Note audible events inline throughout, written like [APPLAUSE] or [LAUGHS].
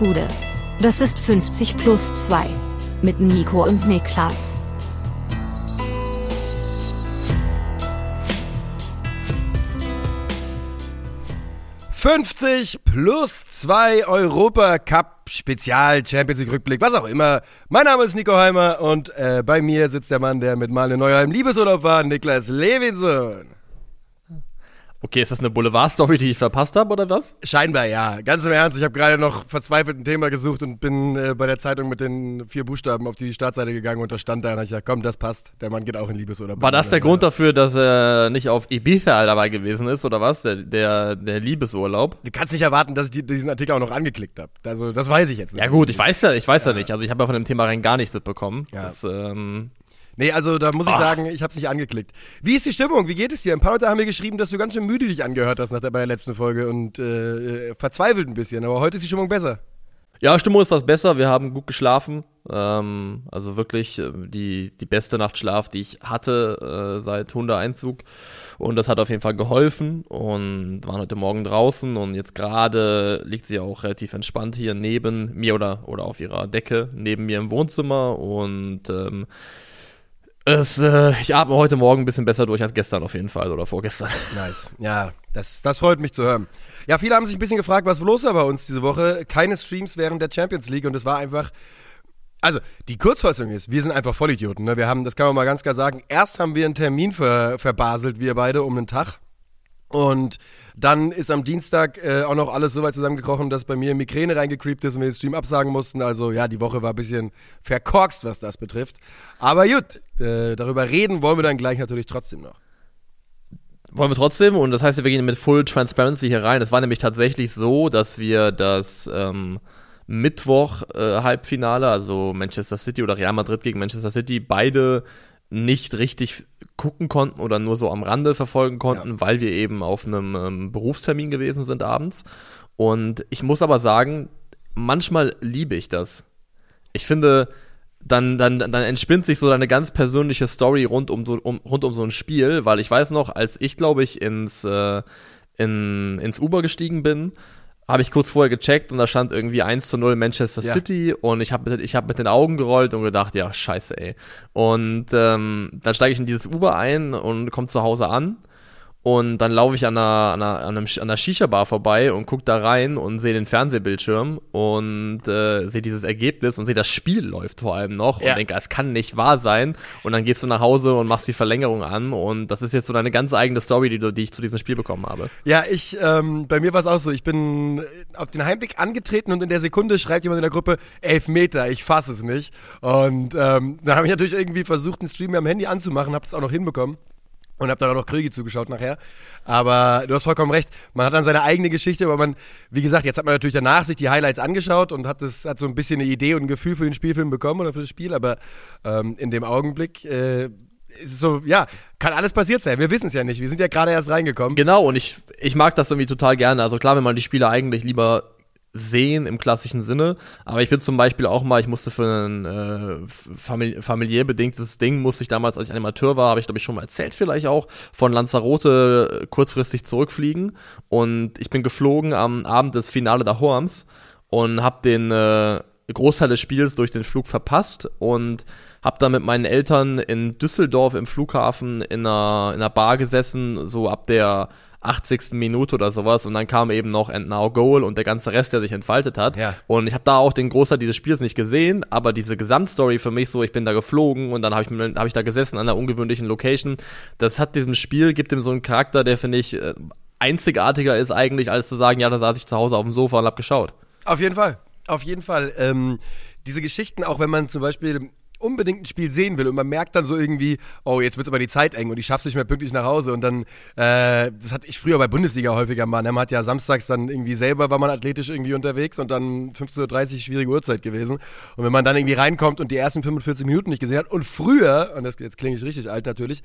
Gude. Das ist 50 plus 2. Mit Nico und Niklas. »50 plus 2 Europacup Spezial Champions League Rückblick, was auch immer. Mein Name ist Nico Heimer und äh, bei mir sitzt der Mann, der mit mal in Neuheim Liebesurlaub war, Niklas Levinson. Okay, ist das eine Boulevard-Story, die ich verpasst habe, oder was? Scheinbar ja. Ganz im Ernst, ich habe gerade noch verzweifelt ein Thema gesucht und bin äh, bei der Zeitung mit den vier Buchstaben auf die Startseite gegangen und da stand da und ich gesagt, komm, das passt. Der Mann geht auch in Liebesurlaub. War das der Grund dafür, dass er nicht auf Ibiza dabei gewesen ist, oder was? Der, der, der Liebesurlaub? Du kannst nicht erwarten, dass ich die, diesen Artikel auch noch angeklickt habe. Also, das weiß ich jetzt nicht. Ja gut, ich weiß ja, ich weiß ja, ja nicht. Also ich habe ja von dem Thema rein gar nichts mitbekommen. Ja. Das, ähm, Nee, also da muss ich Ah. sagen, ich habe es nicht angeklickt. Wie ist die Stimmung? Wie geht es dir? Ein paar Leute haben mir geschrieben, dass du ganz schön müde dich angehört hast nach der, bei der letzten Folge und äh, verzweifelt ein bisschen. Aber heute ist die Stimmung besser. Ja, Stimmung ist was besser. Wir haben gut geschlafen. Ähm, also wirklich äh, die, die beste Nachtschlaf, die ich hatte äh, seit Hundeeinzug. Und das hat auf jeden Fall geholfen. Und waren heute Morgen draußen. Und jetzt gerade liegt sie auch relativ entspannt hier neben mir oder, oder auf ihrer Decke neben mir im Wohnzimmer. Und ähm, es, äh, ich atme heute Morgen ein bisschen besser durch als gestern auf jeden Fall oder vorgestern. [LAUGHS] Nice. Ja, das, das freut mich zu hören. Ja, viele haben sich ein bisschen gefragt, was los war bei uns diese Woche. Keine Streams während der Champions League und es war einfach. Also, die Kurzfassung ist, wir sind einfach Vollidioten. Ne? Wir haben, das kann man mal ganz klar sagen, erst haben wir einen Termin ver, verbaselt, wir beide, um einen Tag. Und dann ist am Dienstag äh, auch noch alles so weit zusammengekrochen, dass bei mir Migräne reingecreept ist und wir den Stream absagen mussten. Also ja, die Woche war ein bisschen verkorkst, was das betrifft. Aber gut, äh, darüber reden wollen wir dann gleich natürlich trotzdem noch. Wollen wir trotzdem, und das heißt, wir gehen mit Full Transparency hier rein. Es war nämlich tatsächlich so, dass wir das ähm, Mittwoch-Halbfinale, also Manchester City oder Real Madrid gegen Manchester City, beide nicht richtig gucken konnten oder nur so am Rande verfolgen konnten, Ja. weil wir eben auf einem ähm, Berufstermin gewesen sind abends. Und ich muss aber sagen, manchmal liebe ich das. Ich finde, dann, dann, dann entspinnt sich so eine ganz persönliche Story rund um so, um, rund um so ein Spiel, weil ich weiß noch, als ich, glaube ich, ins, äh, in, ins Uber gestiegen bin, habe ich kurz vorher gecheckt und da stand irgendwie 1 zu 0 Manchester Ja. City und ich habe mit, ich hab mit den Augen gerollt und gedacht, ja, scheiße, ey. Und ähm, dann steige ich in dieses Uber ein und komme zu Hause an und dann laufe ich an einer, an einer, an einem, Sch- an einer Shisha-Bar vorbei und gucke da rein und sehe den Fernsehbildschirm und äh, sehe dieses Ergebnis und sehe, das Spiel läuft vor allem noch Ja. und denke, es kann nicht wahr sein. Und dann gehst du nach Hause und machst die Verlängerung an und das ist jetzt so eine ganz eigene Story, die, die ich zu diesem Spiel bekommen habe. Ja, ich, ähm, bei mir war es auch so. Ich bin auf den Heimweg angetreten und in der Sekunde schreibt jemand in der Gruppe, elf Meter, ich fasse es nicht. Und ähm, dann habe ich natürlich irgendwie versucht, einen Stream am Handy anzumachen, habe es auch noch hinbekommen. Und habe dann auch noch Krügi zugeschaut nachher. Aber du hast vollkommen recht. Man hat dann seine eigene Geschichte, aber man, wie gesagt, jetzt hat man natürlich danach sich die Highlights angeschaut und hat, das, hat so ein bisschen eine Idee und ein Gefühl für den Spielfilm bekommen oder für das Spiel. Aber ähm, in dem Augenblick äh, ist es so, ja, kann alles passiert sein. Wir wissen es ja nicht. Wir sind ja gerade erst reingekommen. Genau, und ich, ich mag das irgendwie total gerne. Also klar, wenn man die Spiele eigentlich lieber sehen im klassischen Sinne, aber ich bin zum Beispiel auch mal, ich musste für ein äh, famili familiär bedingtes Ding, musste ich damals, als ich Animateur war, habe ich glaube ich schon mal erzählt vielleicht auch, von Lanzarote äh, kurzfristig zurückfliegen. Und ich bin geflogen am Abend des Finale der Horms und habe den äh, Großteil des Spiels durch den Flug verpasst und habe dann mit meinen Eltern in Düsseldorf im Flughafen in einer, in einer Bar gesessen, so ab der 80. Minute oder sowas und dann kam eben noch And Now Goal und der ganze Rest, der sich entfaltet hat. Ja. Und ich habe da auch den Großteil dieses Spiels nicht gesehen, aber diese Gesamtstory für mich so, ich bin da geflogen und dann habe ich, hab ich da gesessen an einer ungewöhnlichen Location. Das hat diesem Spiel, gibt ihm so einen Charakter, der finde ich äh, einzigartiger ist eigentlich, als zu sagen, ja, da saß ich zu Hause auf dem Sofa und hab geschaut. Auf jeden Fall. Auf jeden Fall. Ähm, diese Geschichten, auch wenn man zum Beispiel unbedingt ein Spiel sehen will und man merkt dann so irgendwie, oh, jetzt wird aber die Zeit eng und ich schaff's nicht mehr pünktlich nach Hause. Und dann, äh, das hatte ich früher bei Bundesliga häufiger mal, man hat ja samstags dann irgendwie selber, war man athletisch irgendwie unterwegs und dann 15.30 Uhr schwierige Uhrzeit gewesen. Und wenn man dann irgendwie reinkommt und die ersten 45 Minuten nicht gesehen hat und früher, und das, jetzt klinge ich richtig alt natürlich,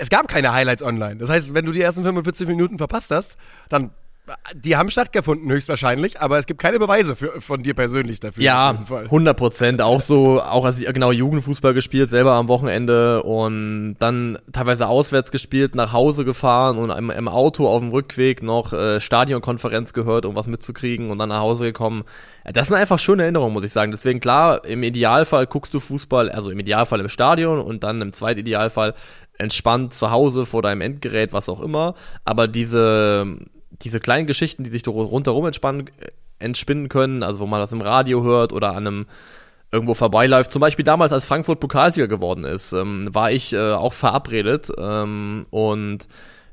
es gab keine Highlights online. Das heißt, wenn du die ersten 45 Minuten verpasst hast, dann Die haben stattgefunden, höchstwahrscheinlich, aber es gibt keine Beweise für, von dir persönlich dafür. Ja, 100 Prozent. Auch so, auch als ich genau Jugendfußball gespielt, selber am Wochenende und dann teilweise auswärts gespielt, nach Hause gefahren und im, im Auto auf dem Rückweg noch äh, Stadionkonferenz gehört, um was mitzukriegen und dann nach Hause gekommen. Das sind einfach schöne Erinnerungen, muss ich sagen. Deswegen klar, im Idealfall guckst du Fußball, also im Idealfall im Stadion und dann im Zweitidealfall entspannt zu Hause vor deinem Endgerät, was auch immer. Aber diese, diese kleinen Geschichten, die sich rundherum entspannen, entspinnen können, also wo man das im Radio hört oder an einem irgendwo vorbeiläuft. Zum Beispiel damals, als Frankfurt Pokalsieger geworden ist, ähm, war ich äh, auch verabredet ähm, und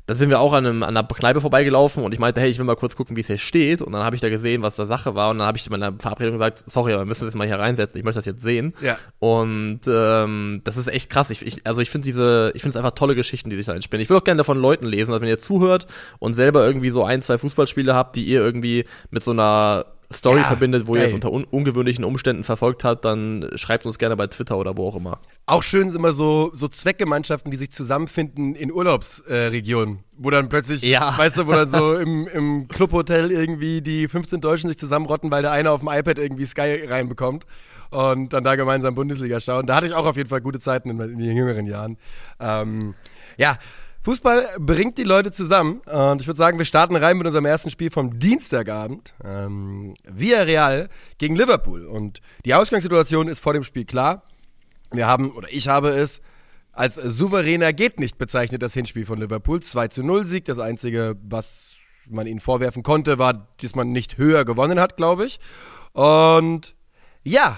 da sind wir auch an, einem, an einer Kneipe vorbeigelaufen und ich meinte, hey, ich will mal kurz gucken, wie es hier steht. Und dann habe ich da gesehen, was da Sache war. Und dann habe ich in meiner Verabredung gesagt, sorry, aber wir müssen das mal hier reinsetzen. Ich möchte das jetzt sehen. Ja. Und ähm, das ist echt krass. Ich, ich, also ich finde diese, ich finde es einfach tolle Geschichten, die sich da entspinnen. Ich würde auch gerne davon Leuten lesen, also wenn ihr zuhört und selber irgendwie so ein, zwei Fußballspiele habt, die ihr irgendwie mit so einer Story Ja, verbindet, wo ihr geil. es unter un ungewöhnlichen Umständen verfolgt habt, dann schreibt uns gerne bei Twitter oder wo auch immer. Auch schön sind immer so, so Zweckgemeinschaften, die sich zusammenfinden in Urlaubsregionen, äh, wo dann plötzlich, Ja. weißt du, wo dann so im, im Clubhotel irgendwie die 15 Deutschen sich zusammenrotten, weil der eine auf dem iPad irgendwie Sky reinbekommt und dann da gemeinsam Bundesliga schauen. Da hatte ich auch auf jeden Fall gute Zeiten in, in den jüngeren Jahren. Ähm, ja, Fußball bringt die Leute zusammen und ich würde sagen, wir starten rein mit unserem ersten Spiel vom Dienstagabend. Ähm, Villarreal gegen Liverpool und die Ausgangssituation ist vor dem Spiel klar. Wir haben, oder ich habe es, als souveräner geht nicht bezeichnet, das Hinspiel von Liverpool. 2 zu 0 Sieg. Das Einzige, was man ihnen vorwerfen konnte, war, dass man nicht höher gewonnen hat, glaube ich. Und ja,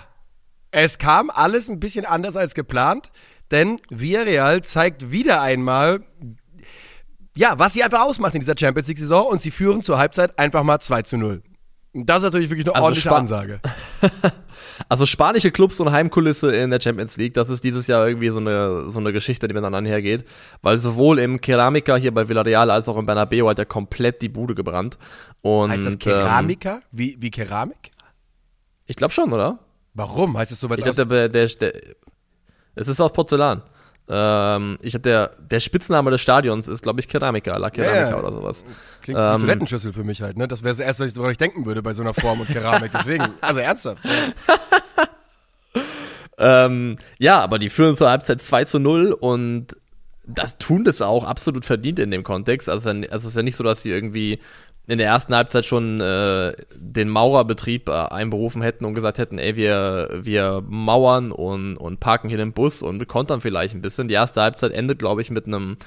es kam alles ein bisschen anders als geplant, denn Villarreal zeigt wieder einmal, ja, was sie einfach ausmacht in dieser Champions League-Saison und sie führen zur Halbzeit einfach mal 2 zu 0. Und Das ist natürlich wirklich eine Also ordentliche Spa- Ansage. [LAUGHS] Also spanische Clubs und Heimkulisse in der Champions League, das ist dieses Jahr irgendwie so eine, so eine Geschichte, die miteinander einhergeht. Weil sowohl im Keramica hier bei Villarreal als auch im Bernabeu hat er komplett die Bude gebrannt. Und, Heißt das Ähm, Keramiker? Wie, wie Keramik? ich glaube schon, oder? Warum? Heißt es sowas Ich glaube, der, der, der, es ist aus Porzellan. Ähm, ich habe der, der Spitzname des Stadions ist, glaube ich, Keramica, La Keramica ja. oder sowas. Klingt wie eine Ähm, Toilettenschüssel für mich halt, ne? Das wäre das Erste, was ich- woran ich denken würde bei so einer Form und Keramik. Deswegen, [LAUGHS] also ernsthaft. [LAUGHS] Ähm, ja, aber die führen zur Halbzeit 2 zu 0 und das tun das auch absolut verdient in dem Kontext. Also, es ist ja nicht so, dass sie irgendwie in der ersten Halbzeit schon äh, den Maurerbetrieb äh, einberufen hätten und gesagt hätten, ey, wir, wir mauern und, und parken hier den Bus und kontern vielleicht ein bisschen. Die erste Halbzeit endet, glaube ich, mit einem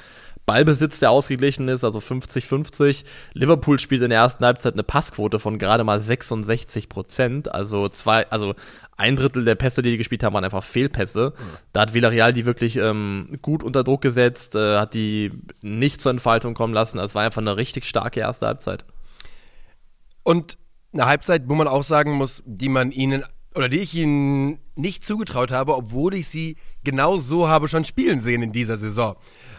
Ballbesitz, der ausgeglichen ist, also 50-50. Liverpool spielt in der ersten Halbzeit eine Passquote von gerade mal 66 Prozent. Also zwei, also ein Drittel der Pässe, die die gespielt haben, waren einfach Fehlpässe. Da hat Villarreal die wirklich ähm, gut unter Druck gesetzt, äh, hat die nicht zur Entfaltung kommen lassen. Also es war einfach eine richtig starke erste Halbzeit. Und eine Halbzeit, wo man auch sagen muss, die man ihnen oder die ich ihnen nicht zugetraut habe, obwohl ich sie genau so habe schon spielen sehen in dieser Saison.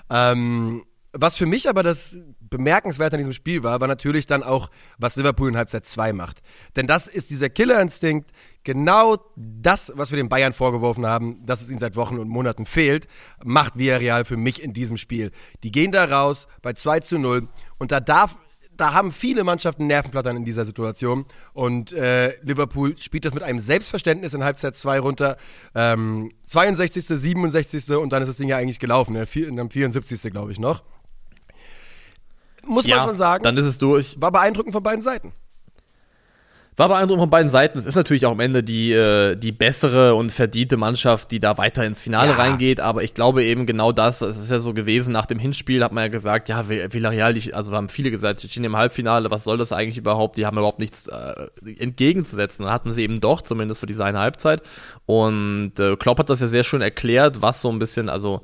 Ähm, was für mich aber das Bemerkenswerte an diesem Spiel war, war natürlich dann auch, was Liverpool in Halbzeit 2 macht. Denn das ist dieser Killerinstinkt, genau das, was wir den Bayern vorgeworfen haben, dass es ihnen seit Wochen und Monaten fehlt, macht Villarreal für mich in diesem Spiel. Die gehen da raus bei 2 zu 0 und da darf da haben viele Mannschaften Nervenflattern in dieser Situation. Und äh, Liverpool spielt das mit einem Selbstverständnis in Halbzeit 2 runter. Ähm, 62., 67. und dann ist das Ding ja eigentlich gelaufen. Ne? Vier- Am 74. glaube ich noch. Muss man schon sagen. Dann ist es durch. war beeindruckend von beiden Seiten. War beeindruckend von beiden Seiten. Es ist natürlich auch am Ende die, äh, die bessere und verdiente Mannschaft, die da weiter ins Finale Ja. reingeht. Aber ich glaube eben genau das. Es ist ja so gewesen, nach dem Hinspiel hat man ja gesagt, ja, Vill- Villarreal, also haben viele gesagt, die stehen im Halbfinale, was soll das eigentlich überhaupt? Die haben überhaupt nichts äh, entgegenzusetzen. Dann hatten sie eben doch, zumindest für diese eine Halbzeit. Und äh, Klopp hat das ja sehr schön erklärt, was so ein bisschen, also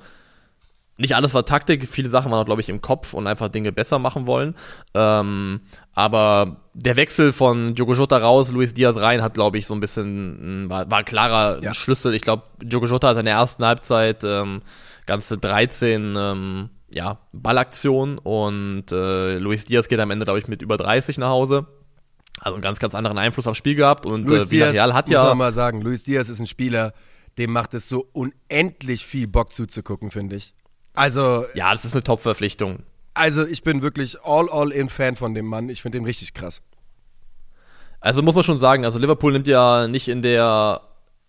nicht alles war Taktik, viele Sachen waren, glaube ich, im Kopf und einfach Dinge besser machen wollen. Ähm, aber der Wechsel von Diogo Jota raus, Luis Diaz rein, hat, glaube ich, so ein bisschen, mh, war, war ein klarer Ja. Schlüssel. Ich glaube, Diogo Jota hat in der ersten Halbzeit ähm, ganze 13 ähm, ja, Ballaktionen und äh, Luis Diaz geht am Ende, glaube ich, mit über 30 nach Hause. Also einen ganz, ganz anderen Einfluss aufs Spiel gehabt und Luis äh, Villarreal hat muss ja man mal sagen, Luis Diaz ist ein Spieler, dem macht es so unendlich viel Bock zuzugucken, finde ich. Also, Ja, das ist eine Top-Verpflichtung. Also ich bin wirklich all, all in Fan von dem Mann. Ich finde den richtig krass. Also muss man schon sagen, also Liverpool nimmt ja nicht in der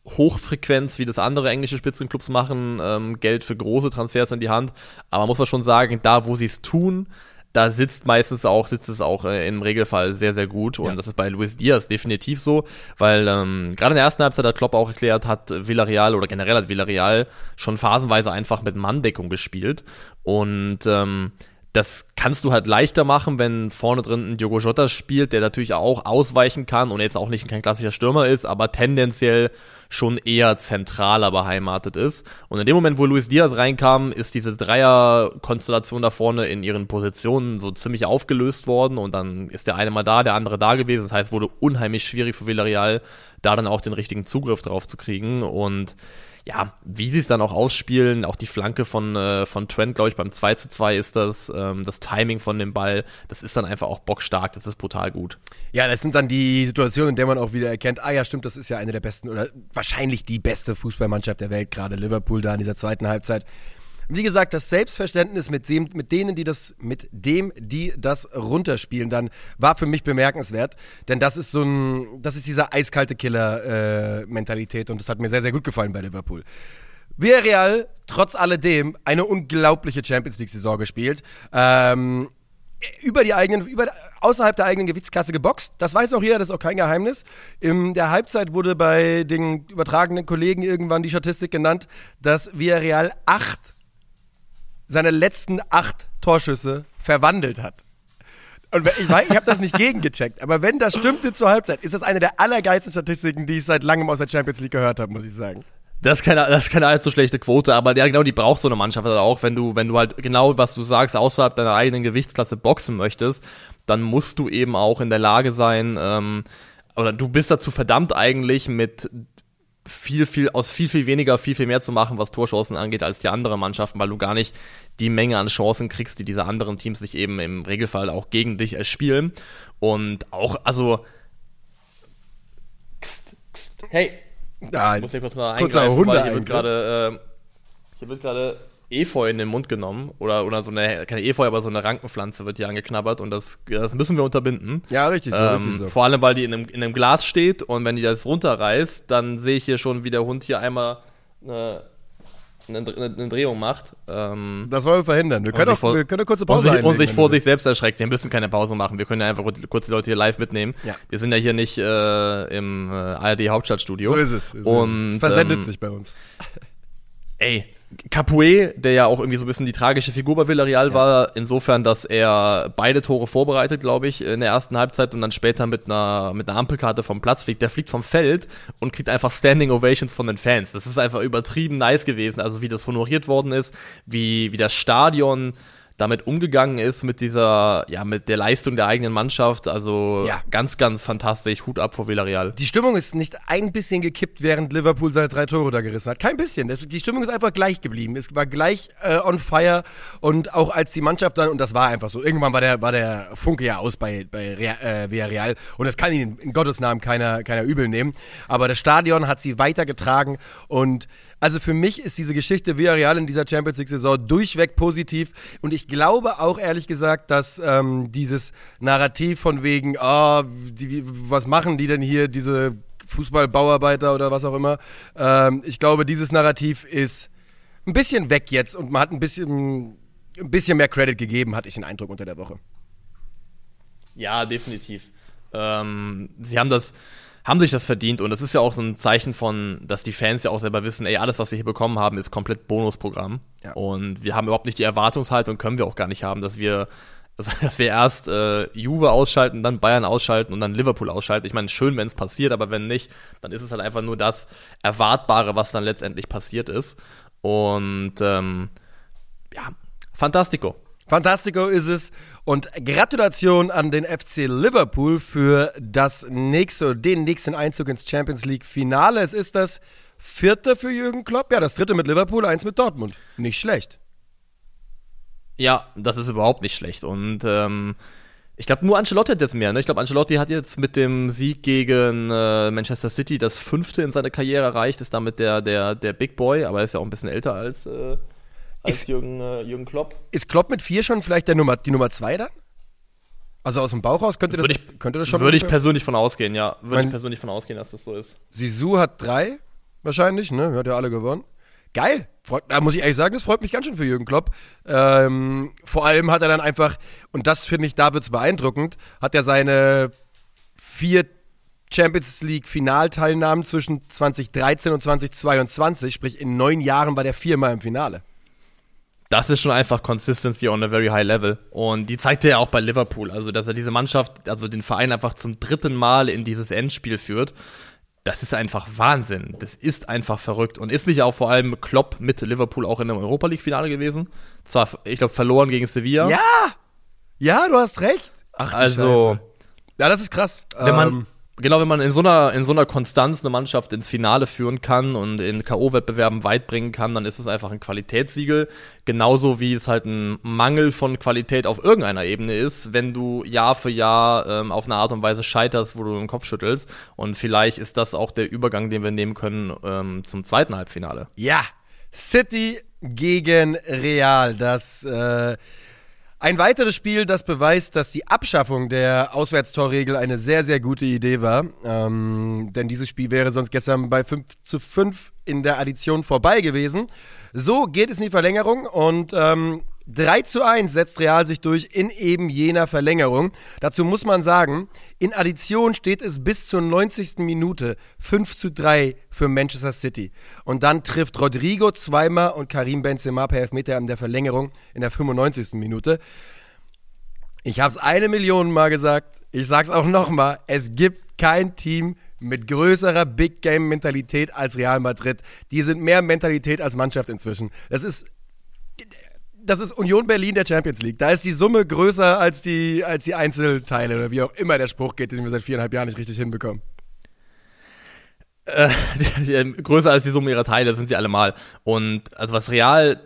Hochfrequenz, wie das andere englische Spitzenclubs machen, ähm, Geld für große Transfers in die Hand. Aber muss man schon sagen, da wo sie es tun, da sitzt meistens auch, sitzt es auch äh, im Regelfall sehr, sehr gut. Und ja. das ist bei Luis Diaz definitiv so, weil ähm, gerade in der ersten Halbzeit hat Klopp auch erklärt, hat Villarreal oder generell hat Villarreal schon phasenweise einfach mit Manndeckung gespielt. Und ähm, das kannst du halt leichter machen, wenn vorne drin ein Diogo Jota spielt, der natürlich auch ausweichen kann und jetzt auch nicht kein klassischer Stürmer ist, aber tendenziell schon eher zentraler beheimatet ist. Und in dem Moment, wo Luis Diaz reinkam, ist diese Dreier-Konstellation da vorne in ihren Positionen so ziemlich aufgelöst worden und dann ist der eine mal da, der andere da gewesen. Das heißt, wurde unheimlich schwierig für Villarreal, da dann auch den richtigen Zugriff drauf zu kriegen und ja, wie sie es dann auch ausspielen, auch die Flanke von, äh, von Trent, glaube ich, beim 2 zu 2 ist das, ähm, das Timing von dem Ball, das ist dann einfach auch bockstark, das ist brutal gut. Ja, das sind dann die Situationen, in denen man auch wieder erkennt, ah ja, stimmt, das ist ja eine der besten oder wahrscheinlich die beste Fußballmannschaft der Welt, gerade Liverpool da in dieser zweiten Halbzeit. Wie gesagt, das Selbstverständnis mit, dem, mit denen, die das, mit dem, die das runterspielen, dann war für mich bemerkenswert. Denn das ist so ein, das ist diese eiskalte Killer-Mentalität äh, und das hat mir sehr, sehr gut gefallen bei Liverpool. Villarreal, trotz alledem, eine unglaubliche Champions League-Saison gespielt. Ähm, über die eigenen, über, außerhalb der eigenen Gewichtsklasse geboxt. Das weiß auch jeder, das ist auch kein Geheimnis. In der Halbzeit wurde bei den übertragenen Kollegen irgendwann die Statistik genannt, dass Villarreal acht seine letzten acht Torschüsse verwandelt hat. Und ich, ich habe das nicht [LAUGHS] gegengecheckt, aber wenn das stimmte zur Halbzeit, ist das eine der allergeilsten Statistiken, die ich seit langem aus der Champions League gehört habe, muss ich sagen. Das ist keine, das ist keine allzu schlechte Quote, aber ja, genau, die braucht so eine Mannschaft halt auch, wenn du, wenn du halt genau, was du sagst, außerhalb deiner eigenen Gewichtsklasse boxen möchtest, dann musst du eben auch in der Lage sein, ähm, oder du bist dazu verdammt eigentlich mit viel, viel, aus viel, viel weniger, viel, viel mehr zu machen, was Torchancen angeht, als die anderen Mannschaften, weil du gar nicht die Menge an Chancen kriegst, die diese anderen Teams sich eben im Regelfall auch gegen dich erspielen. Und auch, also. Hey! Ja, ich muss hier kurz mal eingreifen, weil hier wird gerade, äh, hier wird gerade Efeu in den Mund genommen oder, oder so eine, keine Efeu, aber so eine Rankenpflanze wird hier angeknabbert und das, das müssen wir unterbinden. Ja, richtig so, ähm, richtig so. Vor allem, weil die in einem, in einem Glas steht und wenn die das runterreißt, dann sehe ich hier schon, wie der Hund hier einmal eine, eine, eine Drehung macht. Ähm, das wollen wir verhindern. Wir können, auch, vor, wir können eine kurze Pause Und sich, und sich vor sich selbst erschreckt. Wir müssen keine Pause machen. Wir können ja einfach kurz die Leute hier live mitnehmen. Ja. Wir sind ja hier nicht äh, im äh, ARD Hauptstadtstudio. So ist es. So und, es. Versendet ähm, sich bei uns. Ey, Capoue, der ja auch irgendwie so ein bisschen die tragische Figur bei Villarreal ja. war, insofern, dass er beide Tore vorbereitet, glaube ich, in der ersten Halbzeit und dann später mit einer, mit einer Ampelkarte vom Platz fliegt. Der fliegt vom Feld und kriegt einfach Standing Ovations von den Fans. Das ist einfach übertrieben nice gewesen, also wie das honoriert worden ist, wie, wie das Stadion damit umgegangen ist mit dieser, ja, mit der Leistung der eigenen Mannschaft. Also ja. ganz, ganz fantastisch. Hut ab vor Villarreal. Die Stimmung ist nicht ein bisschen gekippt, während Liverpool seine drei Tore da gerissen hat. Kein bisschen. Das, die Stimmung ist einfach gleich geblieben. Es war gleich äh, on fire und auch als die Mannschaft dann, und das war einfach so, irgendwann war der, war der Funke ja aus bei, bei äh, Villarreal und das kann ihnen in Gottes Namen keiner, keiner übel nehmen. Aber das Stadion hat sie weitergetragen und also für mich ist diese Geschichte Villarreal in dieser Champions League-Saison durchweg positiv. Und ich glaube auch ehrlich gesagt, dass ähm, dieses Narrativ von wegen, oh, die, was machen die denn hier, diese Fußballbauarbeiter oder was auch immer. Ähm, ich glaube, dieses Narrativ ist ein bisschen weg jetzt und man hat ein bisschen, ein bisschen mehr Credit gegeben, hatte ich den Eindruck unter der Woche. Ja, definitiv. Ähm, sie haben das haben sich das verdient und das ist ja auch so ein Zeichen von, dass die Fans ja auch selber wissen, ey, alles, was wir hier bekommen haben, ist komplett Bonusprogramm. Ja. Und wir haben überhaupt nicht die Erwartungshaltung, können wir auch gar nicht haben, dass wir, [LAUGHS] also, dass wir erst äh, Juve ausschalten, dann Bayern ausschalten und dann Liverpool ausschalten. Ich meine, schön, wenn es passiert, aber wenn nicht, dann ist es halt einfach nur das Erwartbare, was dann letztendlich passiert ist. Und ähm, ja, Fantastico. Fantastico ist es. Und Gratulation an den FC Liverpool für das nächste, den nächsten Einzug ins Champions League Finale. Es ist das vierte für Jürgen Klopp. Ja, das dritte mit Liverpool, eins mit Dortmund. Nicht schlecht. Ja, das ist überhaupt nicht schlecht. Und ähm, ich glaube, nur Ancelotti hat jetzt mehr. Ne? Ich glaube, Ancelotti hat jetzt mit dem Sieg gegen äh, Manchester City das fünfte in seiner Karriere erreicht, ist damit der, der, der Big Boy, aber er ist ja auch ein bisschen älter als. Äh als Ist- Jürgen, äh, Jürgen Klopp. Ist Klopp mit vier schon vielleicht der Nummer, die Nummer zwei dann? Also aus dem Bauch raus könnte das, Würde ich- könnte das schon. Würde ich persönlich von ausgehen, ja. Würde Mein- ich persönlich von ausgehen, dass das so ist. Sisu hat drei, wahrscheinlich, ne? Hat ja alle gewonnen. Geil. Freut, da muss ich ehrlich sagen, das freut mich ganz schön für Jürgen Klopp. Ähm, vor allem hat er dann einfach, und das finde ich, da wird's beeindruckend, hat er seine vier Champions League Finalteilnahmen zwischen 2013 und 2022, sprich in neun Jahren war der viermal im Finale. Das ist schon einfach Consistency on a very high level. Und die zeigte er auch bei Liverpool. Also, dass er diese Mannschaft, also den Verein einfach zum dritten Mal in dieses Endspiel führt. Das ist einfach Wahnsinn. Das ist einfach verrückt. Und ist nicht auch vor allem Klopp mit Liverpool auch in einem Europa League-Finale gewesen? Zwar, ich glaube, verloren gegen Sevilla. Ja! Ja, du hast recht. Ach, du Also- Scheiße. Ja, das ist krass. Wenn man, Ähm, genau, wenn man in so einer, in so einer Konstanz eine Mannschaft ins Finale führen kann und in K.O.-Wettbewerben weit bringen kann, dann ist es einfach ein Qualitätssiegel. Genauso wie es halt ein Mangel von Qualität auf irgendeiner Ebene ist, wenn du Jahr für Jahr ähm, auf eine Art und Weise scheiterst, wo du den Kopf schüttelst. Und vielleicht ist das auch der Übergang, den wir nehmen können ähm, zum zweiten Halbfinale. Ja, City gegen Real. Das äh, ein weiteres Spiel, das beweist, dass die Abschaffung der Auswärtstorregel eine sehr, sehr gute Idee war. Ähm, denn dieses Spiel wäre sonst gestern bei 5 zu 5 in der Addition vorbei gewesen. So geht es in die Verlängerung und ähm, 3 zu 1 setzt Real sich durch in eben jener Verlängerung. Dazu muss man sagen, in Addition steht es bis zur 90. Minute 5 zu 3 für Manchester City. Und dann trifft Rodrigo zweimal und Karim Benzema per Elfmeter in der Verlängerung in der 95. Minute. Ich habe es eine Million Mal gesagt, ich sag's auch nochmal, es gibt kein Team mit größerer Big Game Mentalität als Real Madrid. Die sind mehr Mentalität als Mannschaft inzwischen. Das ist das ist Union Berlin der Champions League. Da ist die Summe größer als die, als die Einzelteile oder wie auch immer der Spruch geht, den wir seit viereinhalb Jahren nicht richtig hinbekommen. die, die, [LAUGHS] größer als die Summe ihrer Teile sind sie allemal. Und also was Real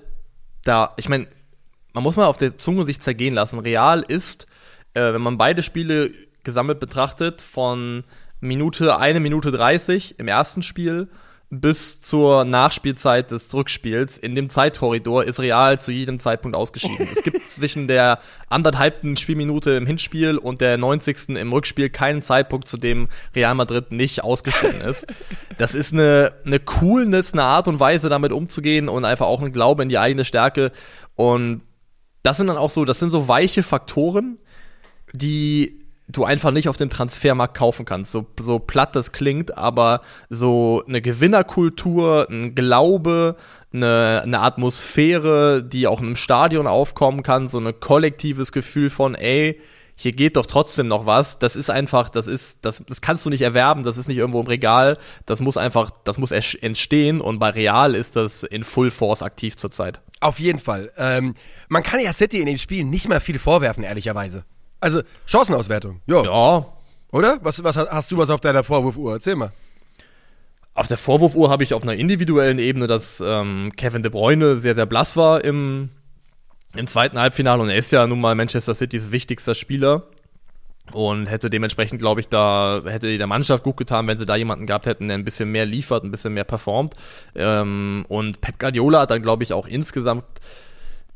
da, ich meine, man muss mal auf der Zunge sich zergehen lassen. Real ist, äh, wenn man beide Spiele gesammelt betrachtet, von Minute 1 Minute 30 im ersten Spiel bis zur Nachspielzeit des Rückspiels. In dem Zeitkorridor ist Real zu jedem Zeitpunkt ausgeschieden. es gibt [LAUGHS] zwischen der anderthalbten Spielminute im Hinspiel und der 90. im Rückspiel keinen Zeitpunkt, zu dem Real Madrid nicht ausgeschieden ist. Das ist eine, eine Coolness, eine Art und Weise, damit umzugehen und einfach auch ein Glaube in die eigene Stärke. Und das sind dann auch so, das sind so weiche Faktoren, die du einfach nicht auf dem Transfermarkt kaufen kannst. So, so platt das klingt, aber so eine Gewinnerkultur, ein Glaube, eine, eine Atmosphäre, die auch im Stadion aufkommen kann, so ein kollektives Gefühl von, ey, hier geht doch trotzdem noch was. Das ist einfach, das ist, das, das kannst du nicht erwerben, das ist nicht irgendwo im Regal. Das muss einfach, das muss entstehen und bei Real ist das in Full Force aktiv zurzeit. Auf jeden Fall. Ähm, man kann ja City in den Spielen nicht mal viel vorwerfen, ehrlicherweise. Also, Chancenauswertung. Jo. Ja, Oder? Was, was hast du was auf deiner Vorwurfuhr? Erzähl mal. Auf der Vorwurfuhr habe ich auf einer individuellen Ebene, dass ähm, Kevin De Bruyne sehr, sehr blass war im, im zweiten Halbfinale und er ist ja nun mal Manchester Citys wichtigster Spieler und hätte dementsprechend, glaube ich, da hätte der Mannschaft gut getan, wenn sie da jemanden gehabt hätten, der ein bisschen mehr liefert, ein bisschen mehr performt. Ähm, und Pep Guardiola hat dann, glaube ich, auch insgesamt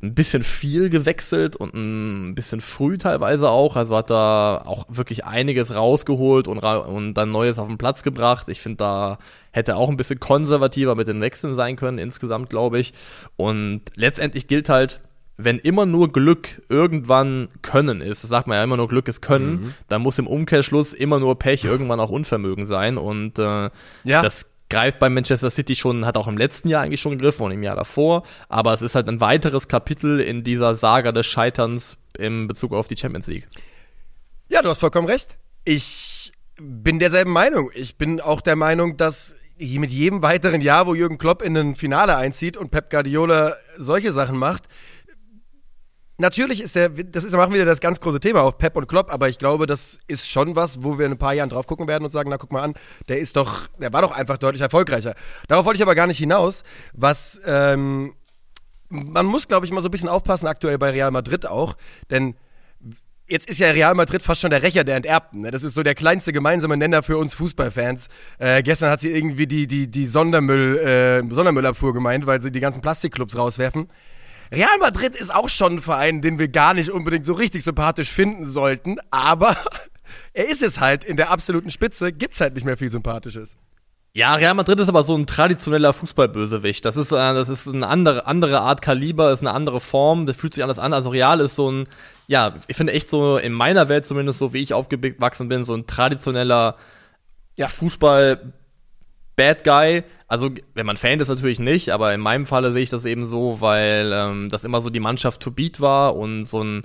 ein bisschen viel gewechselt und ein bisschen früh teilweise auch. Also hat da auch wirklich einiges rausgeholt und, ra und dann Neues auf den Platz gebracht. Ich finde, da hätte auch ein bisschen konservativer mit den Wechseln sein können, insgesamt, glaube ich. Und letztendlich gilt halt, wenn immer nur Glück irgendwann Können ist, das sagt man ja immer nur Glück ist Können, dann muss im Umkehrschluss immer nur Pech irgendwann auch Unvermögen sein. Und äh, Ja. das greift bei Manchester City schon, hat auch im letzten Jahr eigentlich schon gegriffen und im Jahr davor. Aber es ist halt ein weiteres Kapitel in dieser Saga des Scheiterns im Bezug auf die Champions League. Ja, du hast vollkommen recht. Ich bin derselben Meinung. Ich bin auch der Meinung, dass mit jedem weiteren Jahr, wo Jürgen Klopp in ein Finale einzieht und Pep Guardiola solche Sachen macht, Natürlich ist der, das ist, machen wir wieder das ganz große Thema auf Pep und Klopp, aber ich glaube, das ist schon was, wo wir in ein paar Jahren drauf gucken werden und sagen, na guck mal an, der ist doch, der war doch einfach deutlich erfolgreicher. Darauf wollte ich aber gar nicht hinaus, was, ähm, man muss, glaube ich, mal so ein bisschen aufpassen, aktuell bei Real Madrid auch, denn jetzt ist ja Real Madrid fast schon der Rächer der Enterbten. Ne? Das ist so der kleinste gemeinsame Nenner für uns Fußballfans. Äh, gestern hat sie irgendwie die, die, die Sondermüll, äh, Sondermüllabfuhr gemeint, weil sie die ganzen Plastikclubs rauswerfen. Real Madrid ist auch schon ein Verein, den wir gar nicht unbedingt so richtig sympathisch finden sollten, aber [LAUGHS] er ist es halt in der absoluten Spitze, gibt's halt nicht mehr viel Sympathisches. Ja, Real Madrid ist aber so ein traditioneller Fußballbösewicht. Das ist, äh, das ist eine andere, andere Art Kaliber, ist eine andere Form, das fühlt sich anders an. Also Real ist so ein, ja, ich finde echt so in meiner Welt zumindest, so wie ich aufgewachsen bin, so ein traditioneller ja. Fußball Bad Guy. Also, wenn man Fan ist, natürlich nicht, aber in meinem Falle sehe ich das eben so, weil ähm, das immer so die Mannschaft to beat war und so ein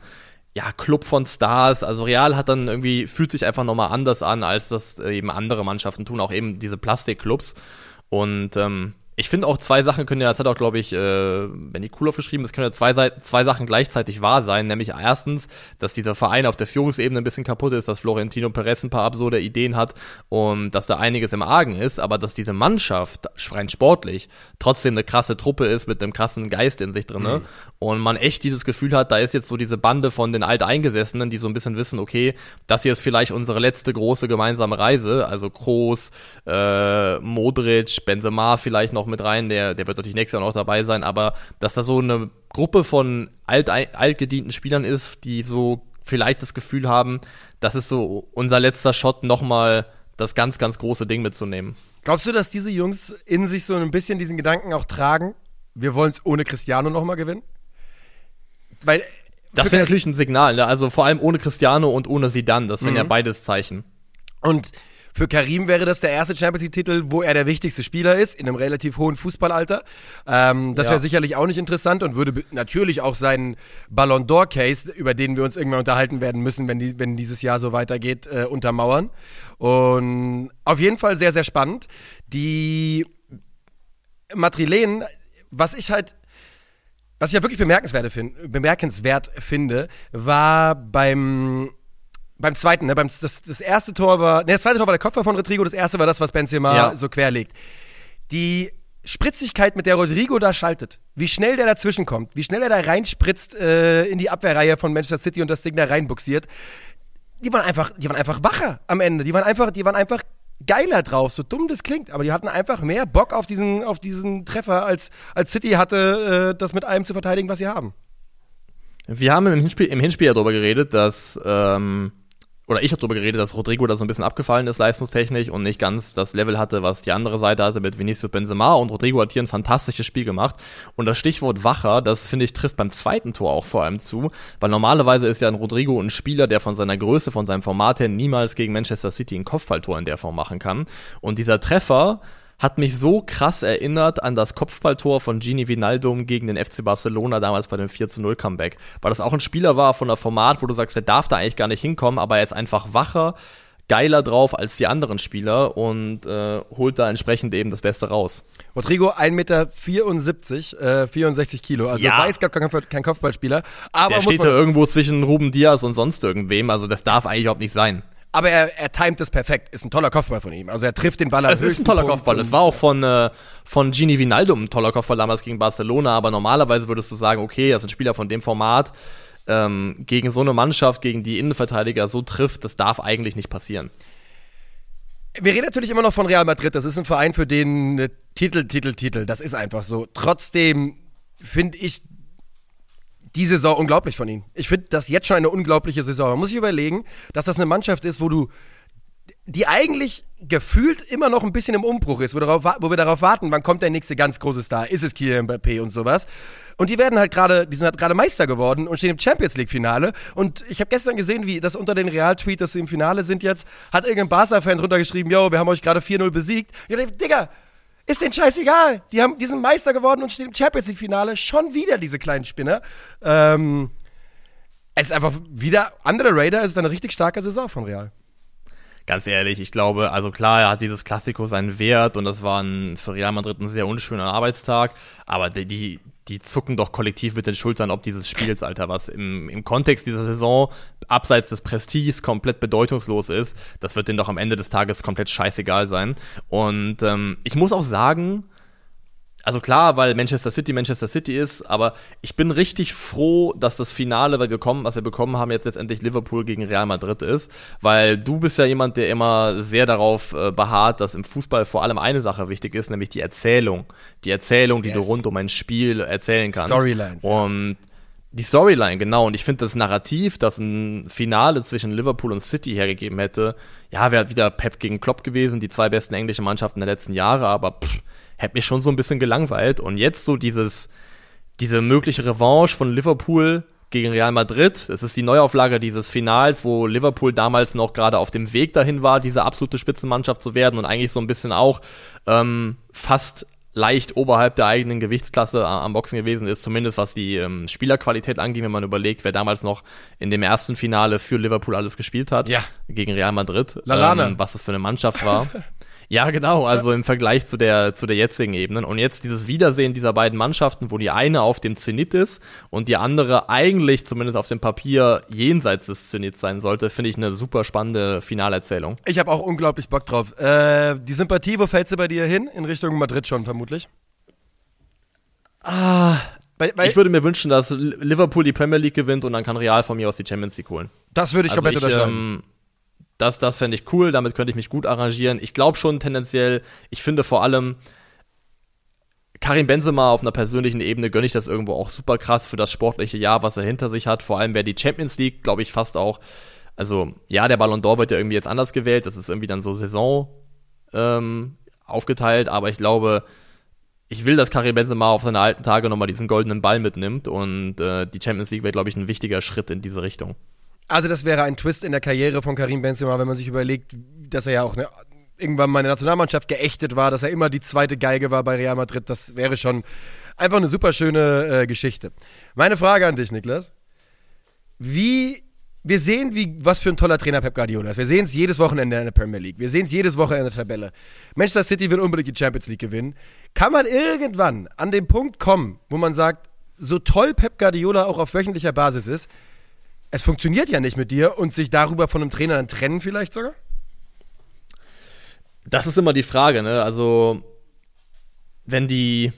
ja, Club von Stars. Also Real hat dann irgendwie, fühlt sich einfach nochmal anders an, als das eben andere Mannschaften tun, auch eben diese Plastikclubs. Und ähm, ich finde auch zwei Sachen können ja, das hat auch, glaube ich, äh, Benny Cool aufgeschrieben, das können ja zwei, zwei Sachen gleichzeitig wahr sein. Nämlich erstens, dass dieser Verein auf der Führungsebene ein bisschen kaputt ist, dass Florentino Perez ein paar absurde Ideen hat und dass da einiges im Argen ist, aber dass diese Mannschaft, rein sportlich, trotzdem eine krasse Truppe ist mit einem krassen Geist in sich drin. Mhm. Und man echt dieses Gefühl hat, da ist jetzt so diese Bande von den Alteingesessenen, die so ein bisschen wissen, okay, das hier ist vielleicht unsere letzte große gemeinsame Reise. Also Kroos, äh, Modric, Benzema vielleicht noch noch mit rein, der, der wird natürlich nächstes Jahr noch dabei sein, aber dass da so eine Gruppe von alt, altgedienten Spielern ist, die so vielleicht das Gefühl haben, das ist so unser letzter Shot, nochmal das ganz, ganz große Ding mitzunehmen. Glaubst du, dass diese Jungs in sich so ein bisschen diesen Gedanken auch tragen, wir wollen es ohne Cristiano nochmal gewinnen? Weil. Das wäre natürlich ein Signal, ne? also vor allem ohne Cristiano und ohne Sidan, das wären mhm. ja beides Zeichen. Und für Karim wäre das der erste Champions League-Titel, wo er der wichtigste Spieler ist, in einem relativ hohen Fußballalter. Ähm, das wäre ja. sicherlich auch nicht interessant und würde natürlich auch seinen Ballon d'Or-Case, über den wir uns irgendwann unterhalten werden müssen, wenn, die, wenn dieses Jahr so weitergeht, äh, untermauern. Und auf jeden Fall sehr, sehr spannend. Die Madrilenen, was ich halt was ich ja wirklich bemerkenswert, find, bemerkenswert finde, war beim beim zweiten, ne, beim, das, das erste Tor war, ne, das zweite Tor war der Kopfball von Rodrigo, das erste war das, was Benzema ja. so querlegt. Die Spritzigkeit, mit der Rodrigo da schaltet, wie schnell der dazwischen kommt, wie schnell er da reinspritzt äh, in die Abwehrreihe von Manchester City und das Ding da reinbuxiert, die waren einfach, die waren einfach wacher am Ende. Die waren einfach, die waren einfach geiler drauf, so dumm das klingt, aber die hatten einfach mehr Bock auf diesen, auf diesen Treffer, als, als City hatte, äh, das mit allem zu verteidigen, was sie haben. Wir haben im Hinspiel, im Hinspiel ja darüber geredet, dass ähm, oder ich habe darüber geredet, dass Rodrigo da so ein bisschen abgefallen ist, leistungstechnisch und nicht ganz das Level hatte, was die andere Seite hatte mit Vinicius Benzema. Und Rodrigo hat hier ein fantastisches Spiel gemacht. Und das Stichwort Wacher, das finde ich trifft beim zweiten Tor auch vor allem zu, weil normalerweise ist ja ein Rodrigo ein Spieler, der von seiner Größe, von seinem Format her niemals gegen Manchester City ein Kopfballtor in der Form machen kann. Und dieser Treffer hat mich so krass erinnert an das Kopfballtor von Gini Vinaldum gegen den FC Barcelona damals bei dem 4 0 Comeback. Weil das auch ein Spieler war von der Format, wo du sagst, der darf da eigentlich gar nicht hinkommen, aber er ist einfach wacher, geiler drauf als die anderen Spieler und äh, holt da entsprechend eben das Beste raus. Rodrigo 1,74 Meter, äh, 64 Kilo, also ja. weiß gar kein, kein Kopfballspieler. Aber Der steht da irgendwo zwischen Ruben Diaz und sonst irgendwem, also das darf eigentlich überhaupt nicht sein. Aber er, er timet es perfekt. Ist ein toller Kopfball von ihm. Also er trifft den Ball Es ist ein toller Punkt Kopfball. Es war auch von, äh, von Gini Vinaldum ein toller Kopfball damals gegen Barcelona. Aber normalerweise würdest du sagen, okay, das ist ein Spieler von dem Format. Ähm, gegen so eine Mannschaft, gegen die Innenverteidiger so trifft, das darf eigentlich nicht passieren. Wir reden natürlich immer noch von Real Madrid. Das ist ein Verein, für den äh, Titel, Titel, Titel. Das ist einfach so. Trotzdem finde ich die Saison unglaublich von ihnen. Ich finde das jetzt schon eine unglaubliche Saison. Man muss sich überlegen, dass das eine Mannschaft ist, wo du die eigentlich gefühlt immer noch ein bisschen im Umbruch ist, wo, darauf, wo wir darauf warten, wann kommt der nächste ganz große Star, ist es Kylian Mbappé und sowas. Und die werden halt gerade, die sind halt gerade Meister geworden und stehen im Champions League Finale. Und ich habe gestern gesehen, wie das unter den Real-Tweet, dass sie im Finale sind jetzt, hat irgendein Barca-Fan drunter geschrieben, yo, wir haben euch gerade 4-0 besiegt. Ich dachte, Digga, ist denen scheißegal. Die, haben, die sind Meister geworden und stehen im Champions League-Finale. Schon wieder diese kleinen Spinner. Ähm, es ist einfach wieder, andere Raider, es ist eine richtig starke Saison von Real. Ganz ehrlich, ich glaube, also klar, er hat dieses Klassiko seinen Wert und das war ein, für Real Madrid ein sehr unschöner Arbeitstag, aber die, die, die zucken doch kollektiv mit den Schultern ob dieses Spiels, Alter, was im, im Kontext dieser Saison abseits des Prestiges komplett bedeutungslos ist. Das wird denen doch am Ende des Tages komplett scheißegal sein. Und ähm, ich muss auch sagen, also klar, weil Manchester City Manchester City ist, aber ich bin richtig froh, dass das Finale, weil wir kommen, was wir bekommen haben, jetzt letztendlich Liverpool gegen Real Madrid ist, weil du bist ja jemand, der immer sehr darauf äh, beharrt, dass im Fußball vor allem eine Sache wichtig ist, nämlich die Erzählung. Die Erzählung, die yes. du rund um ein Spiel erzählen kannst. Storylines. Und ja. Die Storyline, genau. Und ich finde das Narrativ, das ein Finale zwischen Liverpool und City hergegeben hätte, ja, wäre wieder Pep gegen Klopp gewesen, die zwei besten englischen Mannschaften der letzten Jahre, aber pff, hätte mich schon so ein bisschen gelangweilt. Und jetzt so dieses, diese mögliche Revanche von Liverpool gegen Real Madrid. Es ist die Neuauflage dieses Finals, wo Liverpool damals noch gerade auf dem Weg dahin war, diese absolute Spitzenmannschaft zu werden und eigentlich so ein bisschen auch ähm, fast leicht oberhalb der eigenen Gewichtsklasse am Boxen gewesen ist, zumindest was die ähm, Spielerqualität angeht, wenn man überlegt, wer damals noch in dem ersten Finale für Liverpool alles gespielt hat, ja. gegen Real Madrid, ähm, was es für eine Mannschaft war. [LAUGHS] Ja, genau, also im Vergleich zu der, zu der jetzigen Ebene. Und jetzt dieses Wiedersehen dieser beiden Mannschaften, wo die eine auf dem Zenit ist und die andere eigentlich zumindest auf dem Papier jenseits des Zenits sein sollte, finde ich eine super spannende Finalerzählung. Ich habe auch unglaublich Bock drauf. Äh, die Sympathie, wo fällt sie bei dir hin? In Richtung Madrid schon vermutlich? Ah, weil, weil ich würde mir wünschen, dass Liverpool die Premier League gewinnt und dann kann Real von mir aus die Champions League holen. Das würde ich also komplett ich, unterschreiben. Ähm, das, das fände ich cool, damit könnte ich mich gut arrangieren. Ich glaube schon tendenziell, ich finde vor allem, Karim Benzema auf einer persönlichen Ebene gönne ich das irgendwo auch super krass für das sportliche Jahr, was er hinter sich hat. Vor allem wäre die Champions League, glaube ich, fast auch. Also, ja, der Ballon d'Or wird ja irgendwie jetzt anders gewählt. Das ist irgendwie dann so Saison ähm, aufgeteilt. Aber ich glaube, ich will, dass Karim Benzema auf seine alten Tage nochmal diesen goldenen Ball mitnimmt. Und äh, die Champions League wäre, glaube ich, ein wichtiger Schritt in diese Richtung. Also das wäre ein Twist in der Karriere von Karim Benzema, wenn man sich überlegt, dass er ja auch eine, irgendwann mal in der Nationalmannschaft geächtet war, dass er immer die zweite Geige war bei Real Madrid. Das wäre schon einfach eine super schöne äh, Geschichte. Meine Frage an dich, Niklas. Wie wir sehen, wie, was für ein toller Trainer Pep Guardiola ist. Wir sehen es jedes Wochenende in der Premier League. Wir sehen es jedes Wochenende in der Tabelle. Manchester City will unbedingt die Champions League gewinnen. Kann man irgendwann an den Punkt kommen, wo man sagt, so toll Pep Guardiola auch auf wöchentlicher Basis ist, es funktioniert ja nicht mit dir und sich darüber von einem Trainer dann trennen vielleicht sogar? Das ist immer die Frage, ne? Also, wenn die,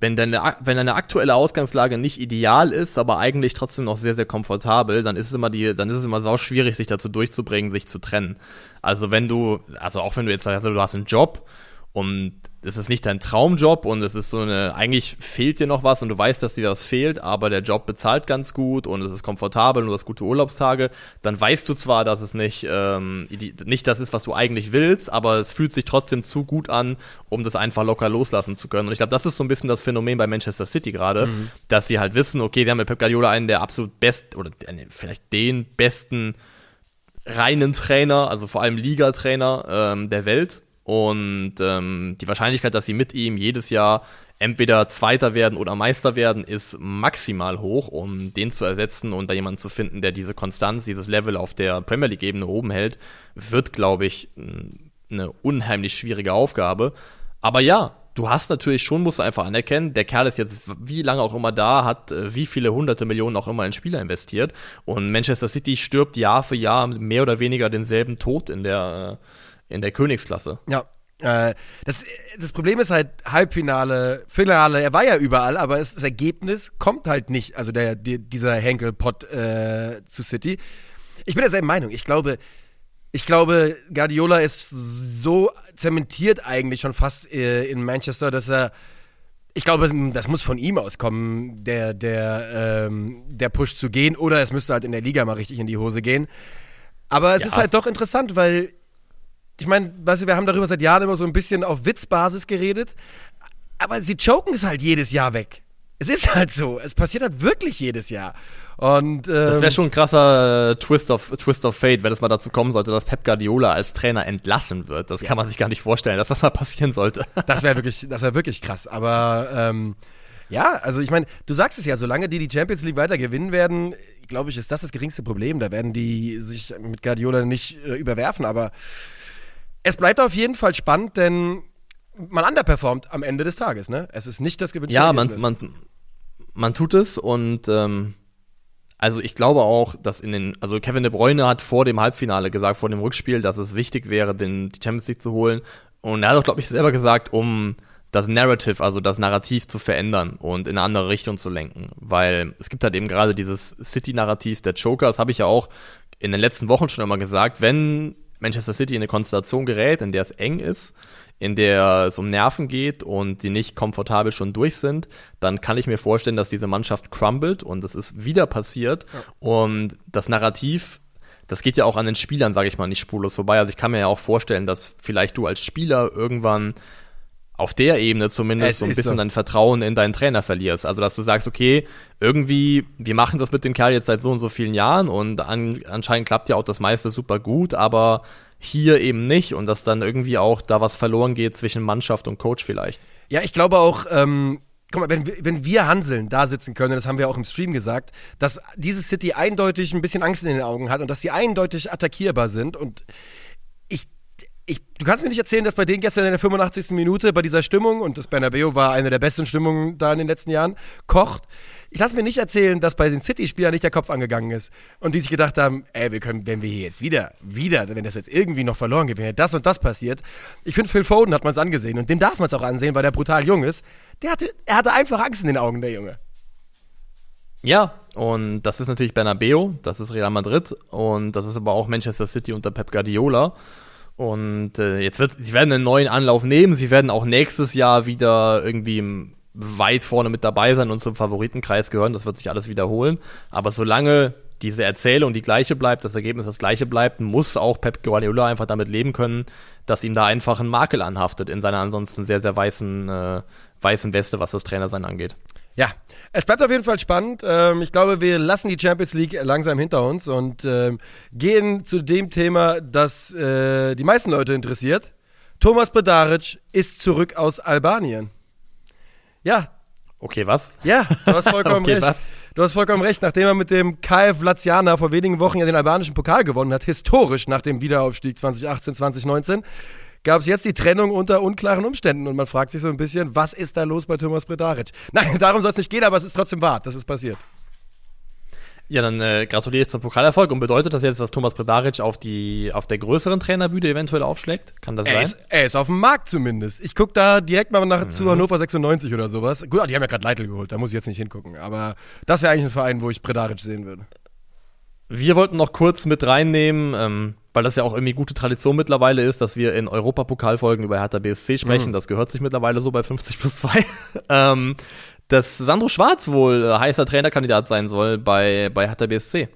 wenn deine, wenn deine aktuelle Ausgangslage nicht ideal ist, aber eigentlich trotzdem noch sehr, sehr komfortabel, dann ist es immer die, dann ist es immer sau schwierig, sich dazu durchzubringen, sich zu trennen. Also wenn du, also auch wenn du jetzt sagst, du hast einen Job und es ist nicht dein Traumjob und es ist so eine, eigentlich fehlt dir noch was und du weißt, dass dir was fehlt, aber der Job bezahlt ganz gut und es ist komfortabel und du hast gute Urlaubstage, dann weißt du zwar, dass es nicht, ähm, nicht das ist, was du eigentlich willst, aber es fühlt sich trotzdem zu gut an, um das einfach locker loslassen zu können. Und ich glaube, das ist so ein bisschen das Phänomen bei Manchester City gerade, mhm. dass sie halt wissen, okay, wir haben mit Pep Guardiola einen der absolut best oder vielleicht den besten reinen Trainer, also vor allem Ligatrainer ähm, der Welt und ähm, die Wahrscheinlichkeit, dass sie mit ihm jedes Jahr entweder Zweiter werden oder Meister werden, ist maximal hoch, um den zu ersetzen und da jemanden zu finden, der diese Konstanz, dieses Level auf der Premier League-Ebene oben hält, wird, glaube ich, eine unheimlich schwierige Aufgabe. Aber ja, du hast natürlich schon, musst du einfach anerkennen, der Kerl ist jetzt wie lange auch immer da, hat äh, wie viele hunderte Millionen auch immer in Spieler investiert und Manchester City stirbt Jahr für Jahr mehr oder weniger denselben Tod in der äh, in der Königsklasse. Ja. Äh, das, das Problem ist halt Halbfinale, Finale, er war ja überall, aber es, das Ergebnis kommt halt nicht, also der, die, dieser Henkelpott äh, zu City. Ich bin derselben Meinung. Ich glaube, ich glaube, Guardiola ist so zementiert eigentlich schon fast äh, in Manchester, dass er ich glaube, das muss von ihm auskommen, der, der, ähm, der Push zu gehen, oder es müsste halt in der Liga mal richtig in die Hose gehen. Aber es ja. ist halt doch interessant, weil ich meine, weißt du, wir haben darüber seit Jahren immer so ein bisschen auf Witzbasis geredet, aber sie choken es halt jedes Jahr weg. Es ist halt so. Es passiert halt wirklich jedes Jahr. Und, ähm, das wäre schon ein krasser äh, Twist of, Twist of Fate, wenn es mal dazu kommen sollte, dass Pep Guardiola als Trainer entlassen wird. Das ja. kann man sich gar nicht vorstellen, dass das mal passieren sollte. [LAUGHS] Das wäre wirklich, das wäre wirklich krass. Aber ähm, ja, also ich meine, du sagst es ja, solange die die Champions League weiter gewinnen werden, glaube ich, ist das das geringste Problem. Da werden die sich mit Guardiola nicht äh, überwerfen. Aber es bleibt auf jeden Fall spannend, denn man underperformt am Ende des Tages, ne? Es ist nicht das gewünschte Ja, man, man, man tut es und ähm, also ich glaube auch, dass in den, also Kevin De Bruyne hat vor dem Halbfinale gesagt, vor dem Rückspiel, dass es wichtig wäre, den, die Champions League zu holen. Und er hat auch, glaube ich, selber gesagt, um das Narrative, also das Narrativ zu verändern und in eine andere Richtung zu lenken. Weil es gibt halt eben gerade dieses City-Narrativ der Joker, das habe ich ja auch in den letzten Wochen schon immer gesagt, wenn Manchester City in eine Konstellation gerät, in der es eng ist, in der es um Nerven geht und die nicht komfortabel schon durch sind, dann kann ich mir vorstellen, dass diese Mannschaft crumbled und es ist wieder passiert. Ja. Und das Narrativ, das geht ja auch an den Spielern, sage ich mal, nicht spurlos vorbei. Also ich kann mir ja auch vorstellen, dass vielleicht du als Spieler irgendwann auf der Ebene zumindest es so ein bisschen so. dein Vertrauen in deinen Trainer verlierst. Also, dass du sagst, okay, irgendwie, wir machen das mit dem Kerl jetzt seit so und so vielen Jahren und an, anscheinend klappt ja auch das meiste super gut, aber hier eben nicht und dass dann irgendwie auch da was verloren geht zwischen Mannschaft und Coach vielleicht. Ja, ich glaube auch, ähm, guck mal, wenn, wenn wir Hanseln da sitzen können, das haben wir auch im Stream gesagt, dass diese City eindeutig ein bisschen Angst in den Augen hat und dass sie eindeutig attackierbar sind und ich ich, du kannst mir nicht erzählen, dass bei denen gestern in der 85. Minute bei dieser Stimmung, und das Bernabeu war eine der besten Stimmungen da in den letzten Jahren, kocht. Ich lasse mir nicht erzählen, dass bei den City-Spielern nicht der Kopf angegangen ist. Und die sich gedacht haben, ey, wir können, wenn wir hier jetzt wieder, wieder, wenn das jetzt irgendwie noch verloren geht, wenn das und das passiert. Ich finde, Phil Foden hat man es angesehen. Und dem darf man es auch ansehen, weil der brutal jung ist. Der hatte, er hatte einfach Angst in den Augen, der Junge. Ja, und das ist natürlich Bernabeu, das ist Real Madrid und das ist aber auch Manchester City unter Pep Guardiola. Und äh, jetzt wird, sie werden einen neuen Anlauf nehmen. Sie werden auch nächstes Jahr wieder irgendwie weit vorne mit dabei sein und zum Favoritenkreis gehören. Das wird sich alles wiederholen. Aber solange diese Erzählung die gleiche bleibt, das Ergebnis das gleiche bleibt, muss auch Pep Guardiola einfach damit leben können, dass ihm da einfach ein Makel anhaftet in seiner ansonsten sehr, sehr weißen, äh, weißen Weste, was das Trainersein angeht. Ja, es bleibt auf jeden Fall spannend. Ähm, ich glaube, wir lassen die Champions League langsam hinter uns und ähm, gehen zu dem Thema, das äh, die meisten Leute interessiert. Thomas Bedaric ist zurück aus Albanien. Ja. Okay, was? Ja, du hast vollkommen [LAUGHS] okay, recht. Was? Du hast vollkommen recht. Nachdem er mit dem KF Laziana vor wenigen Wochen ja den albanischen Pokal gewonnen hat, historisch nach dem Wiederaufstieg 2018, 2019, gab es jetzt die Trennung unter unklaren Umständen und man fragt sich so ein bisschen, was ist da los bei Thomas Bredaric? [LAUGHS] Nein, darum soll es nicht gehen, aber es ist trotzdem wahr, das ist passiert. Ja, dann äh, gratuliere ich zum Pokalerfolg und bedeutet das jetzt, dass Thomas Bredaric auf, die, auf der größeren Trainerbühne eventuell aufschlägt? Kann das er sein? Ist, er ist auf dem Markt zumindest. Ich gucke da direkt mal nach mhm. zu Hannover 96 oder sowas. Gut, die haben ja gerade Leitl geholt, da muss ich jetzt nicht hingucken. Aber das wäre eigentlich ein Verein, wo ich Bredaric sehen würde. Wir wollten noch kurz mit reinnehmen, ähm, weil das ja auch irgendwie gute Tradition mittlerweile ist, dass wir in Europapokalfolgen über Hertha BSC sprechen. Mhm. Das gehört sich mittlerweile so bei 50 plus 2. [LAUGHS] ähm, dass Sandro Schwarz wohl äh, heißer Trainerkandidat sein soll bei, bei Hertha BSC.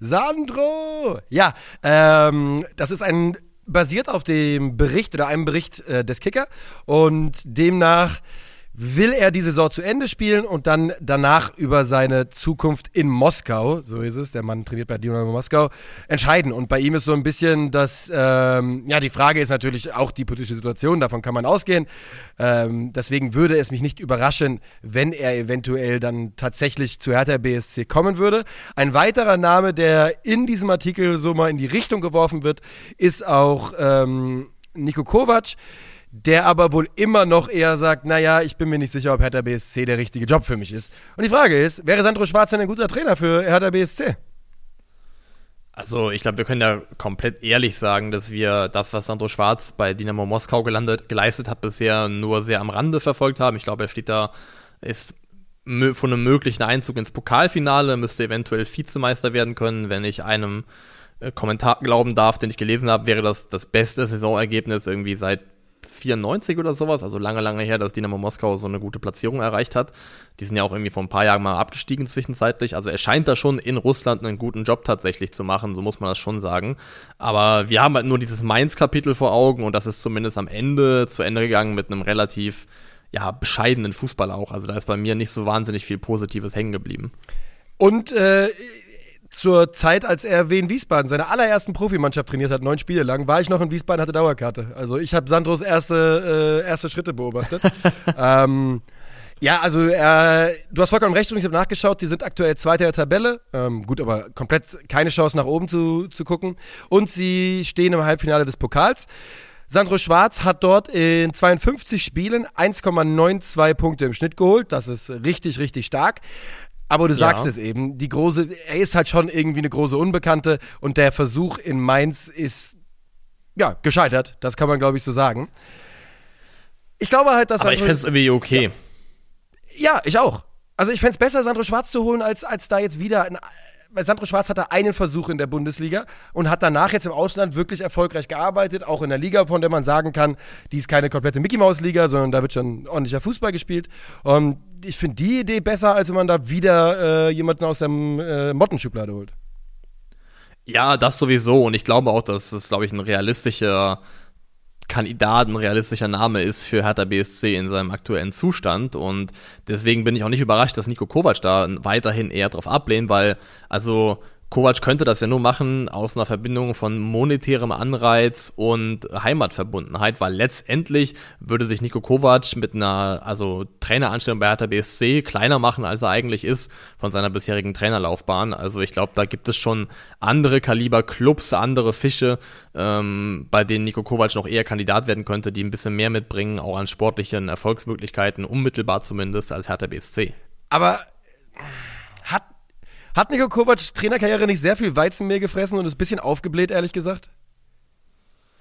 Sandro! Ja, ähm, das ist ein basiert auf dem Bericht oder einem Bericht äh, des Kicker und demnach will er die Saison zu Ende spielen und dann danach über seine Zukunft in Moskau, so ist es, der Mann trainiert bei Dynamo Moskau, entscheiden. Und bei ihm ist so ein bisschen das, ähm, ja, die Frage ist natürlich auch die politische Situation, davon kann man ausgehen. Ähm, deswegen würde es mich nicht überraschen, wenn er eventuell dann tatsächlich zu Hertha BSC kommen würde. Ein weiterer Name, der in diesem Artikel so mal in die Richtung geworfen wird, ist auch ähm, Niko Kovac der aber wohl immer noch eher sagt, naja, ich bin mir nicht sicher, ob Hertha BSC der richtige Job für mich ist. Und die Frage ist, wäre Sandro Schwarz denn ein guter Trainer für Hertha BSC? Also ich glaube, wir können ja komplett ehrlich sagen, dass wir das, was Sandro Schwarz bei Dynamo Moskau gelandet, geleistet hat, bisher nur sehr am Rande verfolgt haben. Ich glaube, er steht da, ist von einem möglichen Einzug ins Pokalfinale, müsste eventuell Vizemeister werden können, wenn ich einem äh, Kommentar glauben darf, den ich gelesen habe, wäre das das beste Saisonergebnis irgendwie seit 94 oder sowas, also lange, lange her, dass Dynamo Moskau so eine gute Platzierung erreicht hat. Die sind ja auch irgendwie vor ein paar Jahren mal abgestiegen zwischenzeitlich. Also er scheint da schon in Russland einen guten Job tatsächlich zu machen, so muss man das schon sagen. Aber wir haben halt nur dieses Mainz-Kapitel vor Augen und das ist zumindest am Ende zu Ende gegangen mit einem relativ ja, bescheidenen Fußball auch. Also da ist bei mir nicht so wahnsinnig viel Positives hängen geblieben. Und äh, zur Zeit, als er Wien Wiesbaden seine allerersten Profimannschaft trainiert hat, neun Spiele lang, war ich noch in Wiesbaden, hatte Dauerkarte. Also ich habe Sandros erste, äh, erste Schritte beobachtet. [LAUGHS] ähm, ja, also äh, du hast vollkommen recht und ich habe nachgeschaut, sie sind aktuell Zweiter der Tabelle. Ähm, gut, aber komplett keine Chance nach oben zu, zu gucken. Und sie stehen im Halbfinale des Pokals. Sandro Schwarz hat dort in 52 Spielen 1,92 Punkte im Schnitt geholt. Das ist richtig, richtig stark. Aber du sagst ja. es eben, die große, er ist halt schon irgendwie eine große Unbekannte und der Versuch in Mainz ist ja gescheitert. Das kann man, glaube ich, so sagen. Ich glaube halt, dass Aber ich fände es irgendwie okay. Ja, ich auch. Also ich fände es besser, Sandro Schwarz zu holen, als, als da jetzt wieder ein Sandro Schwarz hatte einen Versuch in der Bundesliga und hat danach jetzt im Ausland wirklich erfolgreich gearbeitet, auch in der Liga, von der man sagen kann, die ist keine komplette Mickey Maus Liga, sondern da wird schon ordentlicher Fußball gespielt. Und ich finde die Idee besser, als wenn man da wieder äh, jemanden aus der äh, Mottenschublade holt. Ja, das sowieso. Und ich glaube auch, dass es, glaube ich, ein realistischer Kandidat, ein realistischer Name ist für Hertha BSC in seinem aktuellen Zustand. Und deswegen bin ich auch nicht überrascht, dass Nico Kovac da weiterhin eher drauf ablehnt, weil, also, Kovac könnte das ja nur machen aus einer Verbindung von monetärem Anreiz und Heimatverbundenheit, weil letztendlich würde sich Nico Kovac mit einer also Traineranstellung bei Hertha BSC kleiner machen, als er eigentlich ist von seiner bisherigen Trainerlaufbahn. Also ich glaube, da gibt es schon andere Kaliber Clubs, andere Fische, ähm, bei denen Nico Kovac noch eher Kandidat werden könnte, die ein bisschen mehr mitbringen, auch an sportlichen Erfolgsmöglichkeiten, unmittelbar zumindest als Hertha BSC. Aber hat Nico Kovac Trainerkarriere nicht sehr viel Weizenmehl gefressen und ist ein bisschen aufgebläht, ehrlich gesagt?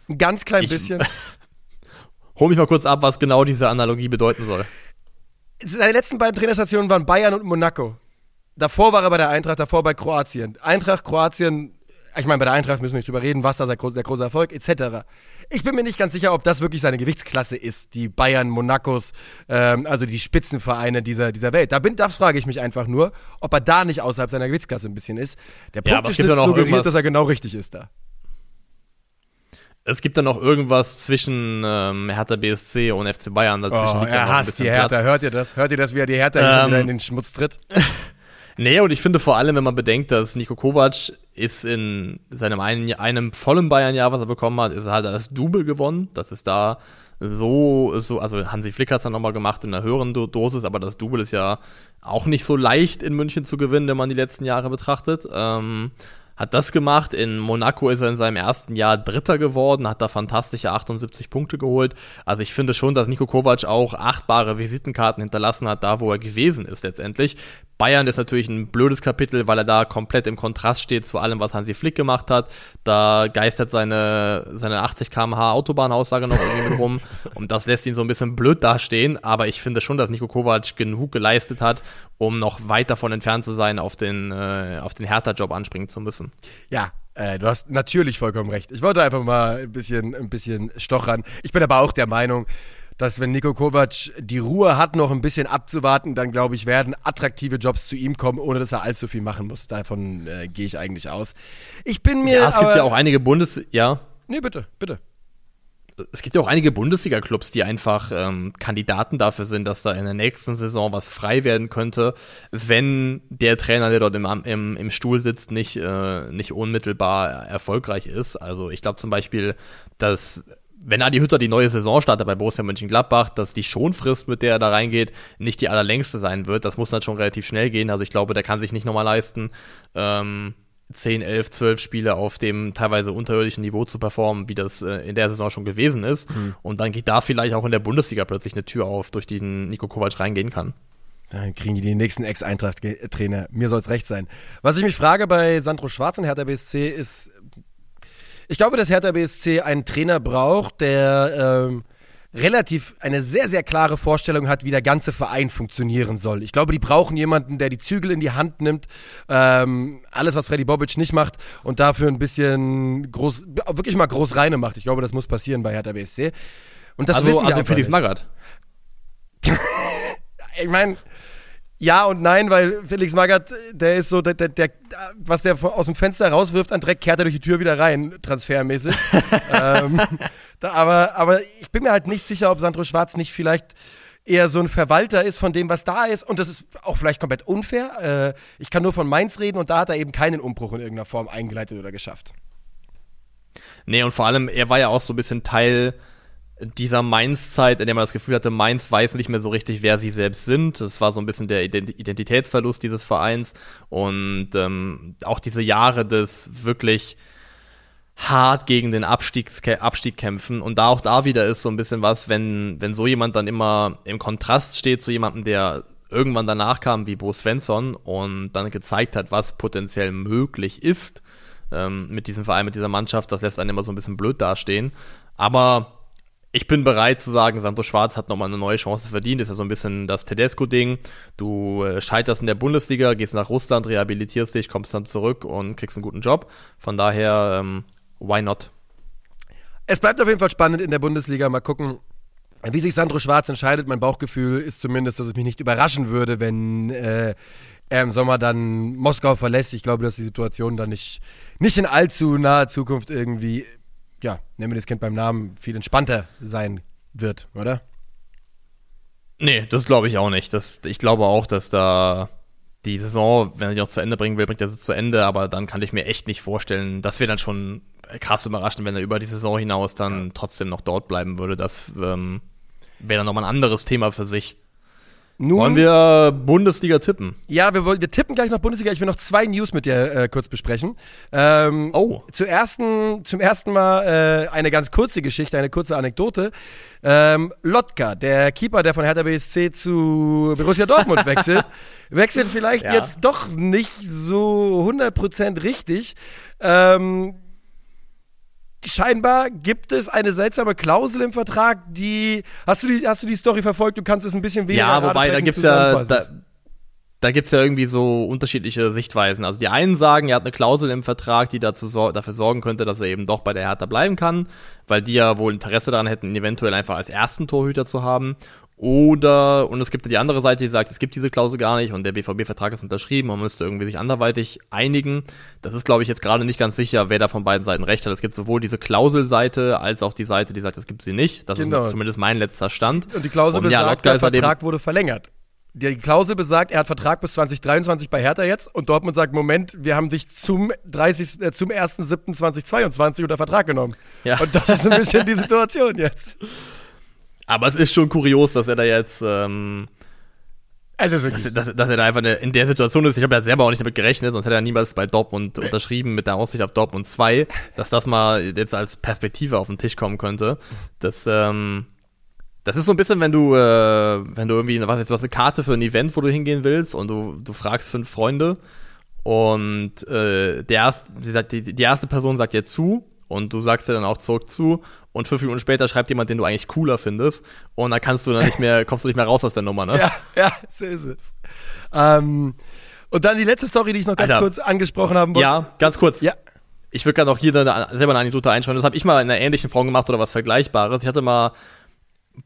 Ein ganz klein ich, bisschen. [LAUGHS] Hol mich mal kurz ab, was genau diese Analogie bedeuten soll. Seine letzten beiden Trainerstationen waren Bayern und Monaco. Davor war er bei der Eintracht, davor bei Kroatien. Eintracht, Kroatien, ich meine, bei der Eintracht müssen wir nicht drüber reden, was da der große Erfolg, etc. Ich bin mir nicht ganz sicher, ob das wirklich seine Gewichtsklasse ist, die Bayern, Monacos, ähm, also die Spitzenvereine dieser, dieser Welt. Da bin, das frage ich mich einfach nur, ob er da nicht außerhalb seiner Gewichtsklasse ein bisschen ist. Der Punkteschnitt ja, suggeriert, dass er genau richtig ist da. Es gibt dann noch irgendwas zwischen ähm, Hertha BSC und FC Bayern. Dazwischen oh, er hasst die Hertha. Platz. Hört ihr das? Hört ihr das, wie er die Hertha ähm, wieder in den Schmutz tritt? [LAUGHS] Nee, und ich finde vor allem, wenn man bedenkt, dass Nico Kovac ist in seinem einen, einem vollen Bayern-Jahr, was er bekommen hat, ist er halt das Double gewonnen. Das ist da so, so, also Hansi Flick hat es dann nochmal gemacht in einer höheren Dosis, aber das Double ist ja auch nicht so leicht in München zu gewinnen, wenn man die letzten Jahre betrachtet. Ähm, hat das gemacht. In Monaco ist er in seinem ersten Jahr Dritter geworden, hat da fantastische 78 Punkte geholt. Also ich finde schon, dass Nico Kovac auch achtbare Visitenkarten hinterlassen hat, da wo er gewesen ist letztendlich. Bayern ist natürlich ein blödes Kapitel, weil er da komplett im Kontrast steht zu allem, was Hansi Flick gemacht hat. Da geistert seine, seine 80 km/h Autobahnaussage noch irgendwie mit rum [LAUGHS] und das lässt ihn so ein bisschen blöd dastehen. Aber ich finde schon, dass Nico Kovac genug geleistet hat, um noch weit davon entfernt zu sein, auf den, äh, auf den Hertha-Job anspringen zu müssen. Ja, äh, du hast natürlich vollkommen recht. Ich wollte einfach mal ein bisschen, ein bisschen stochern. Ich bin aber auch der Meinung, dass wenn Nico Kovac die Ruhe hat, noch ein bisschen abzuwarten, dann glaube ich, werden attraktive Jobs zu ihm kommen, ohne dass er allzu viel machen muss. Davon äh, gehe ich eigentlich aus. Ich bin mir. Ja, es gibt ja auch einige Bundes. Ja. Nee, bitte, bitte. Es gibt ja auch einige Bundesliga-Clubs, die einfach ähm, Kandidaten dafür sind, dass da in der nächsten Saison was frei werden könnte, wenn der Trainer, der dort im, im, im Stuhl sitzt, nicht, äh, nicht unmittelbar erfolgreich ist. Also ich glaube zum Beispiel, dass wenn Adi Hütter die neue Saison startet bei Borussia Mönchengladbach, dass die Schonfrist, mit der er da reingeht, nicht die allerlängste sein wird. Das muss dann schon relativ schnell gehen. Also ich glaube, der kann sich nicht nochmal leisten, ähm, 10, 11, 12 Spiele auf dem teilweise unterirdischen Niveau zu performen, wie das äh, in der Saison schon gewesen ist. Mhm. Und dann geht da vielleicht auch in der Bundesliga plötzlich eine Tür auf, durch die Nico Kovac reingehen kann. Dann kriegen die den nächsten Ex-Eintracht-Trainer. Mir soll es recht sein. Was ich mich frage bei Sandro Schwarz und Hertha BSC ist, ich glaube, dass Hertha BSC einen Trainer braucht, der ähm, relativ eine sehr, sehr klare Vorstellung hat, wie der ganze Verein funktionieren soll. Ich glaube, die brauchen jemanden, der die Zügel in die Hand nimmt, ähm, alles, was Freddy Bobic nicht macht und dafür ein bisschen groß, wirklich mal groß reine macht. Ich glaube, das muss passieren bei Hertha BSC. Und das also, wissen also Felix Magath. [LAUGHS] ich meine, ja und nein, weil Felix Magath, der ist so, der, der, der, was der aus dem Fenster rauswirft an Dreck, kehrt er durch die Tür wieder rein, transfermäßig. [LAUGHS] ähm, da, aber, aber ich bin mir halt nicht sicher, ob Sandro Schwarz nicht vielleicht eher so ein Verwalter ist von dem, was da ist. Und das ist auch vielleicht komplett unfair. Äh, ich kann nur von Mainz reden und da hat er eben keinen Umbruch in irgendeiner Form eingeleitet oder geschafft. Nee, und vor allem, er war ja auch so ein bisschen Teil dieser Mainz-Zeit, in der man das Gefühl hatte, Mainz weiß nicht mehr so richtig, wer sie selbst sind. Das war so ein bisschen der Identitätsverlust dieses Vereins und ähm, auch diese Jahre des wirklich hart gegen den Abstieg, Abstieg kämpfen und da auch da wieder ist so ein bisschen was, wenn, wenn so jemand dann immer im Kontrast steht zu jemandem, der irgendwann danach kam wie Bo Svensson und dann gezeigt hat, was potenziell möglich ist ähm, mit diesem Verein, mit dieser Mannschaft, das lässt einen immer so ein bisschen blöd dastehen. Aber ich bin bereit zu sagen, Sandro Schwarz hat nochmal eine neue Chance verdient. Ist ja so ein bisschen das Tedesco-Ding. Du äh, scheiterst in der Bundesliga, gehst nach Russland, rehabilitierst dich, kommst dann zurück und kriegst einen guten Job. Von daher, ähm, why not? Es bleibt auf jeden Fall spannend in der Bundesliga. Mal gucken, wie sich Sandro Schwarz entscheidet. Mein Bauchgefühl ist zumindest, dass es mich nicht überraschen würde, wenn äh, er im Sommer dann Moskau verlässt. Ich glaube, dass die Situation dann nicht, nicht in allzu naher Zukunft irgendwie ja, nennen wir das Kind beim Namen, viel entspannter sein wird, oder? Nee, das glaube ich auch nicht. Das, ich glaube auch, dass da die Saison, wenn er die noch zu Ende bringen will, bringt er sie zu Ende, aber dann kann ich mir echt nicht vorstellen, das wäre dann schon krass überraschend, wenn er über die Saison hinaus dann trotzdem noch dort bleiben würde. Das ähm, wäre dann nochmal ein anderes Thema für sich. Nun, wollen wir Bundesliga tippen? Ja, wir, wollen, wir tippen gleich noch Bundesliga. Ich will noch zwei News mit dir äh, kurz besprechen. Ähm, oh. Zuerst, zum ersten Mal äh, eine ganz kurze Geschichte, eine kurze Anekdote. Ähm, Lotka, der Keeper, der von Hertha BSC zu Borussia Dortmund [LAUGHS] wechselt, wechselt vielleicht ja. jetzt doch nicht so 100% richtig. Ähm, scheinbar gibt es eine seltsame Klausel im Vertrag, die. Hast du die, hast du die Story verfolgt? Du kannst es ein bisschen weniger Ja, wobei, da gibt's ja. Da, da gibt's ja irgendwie so unterschiedliche Sichtweisen. Also die einen sagen, er hat eine Klausel im Vertrag, die dazu dafür sorgen könnte, dass er eben doch bei der Hertha bleiben kann, weil die ja wohl Interesse daran hätten, ihn eventuell einfach als ersten Torhüter zu haben. Oder, und es gibt die andere Seite, die sagt, es gibt diese Klausel gar nicht und der BVB-Vertrag ist unterschrieben, man müsste irgendwie sich anderweitig einigen. Das ist, glaube ich, jetzt gerade nicht ganz sicher, wer da von beiden Seiten recht hat. Es gibt sowohl diese Klauselseite als auch die Seite, die sagt, es gibt sie nicht. Das genau. ist zumindest mein letzter Stand. Und die Klausel und besagt, ja, der Vertrag wurde verlängert. Die Klausel besagt, er hat Vertrag bis 2023 bei Hertha jetzt und Dortmund sagt, Moment, wir haben dich zum 30, äh, zum 1.7.2022 unter Vertrag genommen. Ja. Und das ist ein bisschen die Situation jetzt. [LAUGHS] Aber es ist schon kurios, dass er da jetzt. Ähm, es ist wirklich. Dass, dass, dass, er da einfach eine, in der Situation ist. Ich habe ja selber auch nicht damit gerechnet, sonst hätte er niemals bei Dortmund nee. unterschrieben mit der Aussicht auf Dortmund 2, dass das mal jetzt als Perspektive auf den Tisch kommen könnte. Das, ähm, das ist so ein bisschen, wenn du, äh, wenn du irgendwie, was jetzt, du hast eine Karte für ein Event, wo du hingehen willst und du, du fragst fünf Freunde und äh, der erste, die, die, die erste Person sagt dir zu und du sagst dir dann auch zurück zu und fünf Minuten später schreibt jemand, den du eigentlich cooler findest und dann kannst du dann nicht mehr, kommst du nicht mehr raus aus der Nummer, ne? Ja, ja, so ist es. Ähm, und dann die letzte Story, die ich noch ganz Alter. kurz angesprochen haben wollte. Ja, ganz kurz. Ja. Ich würde gerne auch hier eine, selber eine Anekdote einschreiben. Das habe ich mal in einer ähnlichen Form gemacht oder was Vergleichbares. Ich hatte mal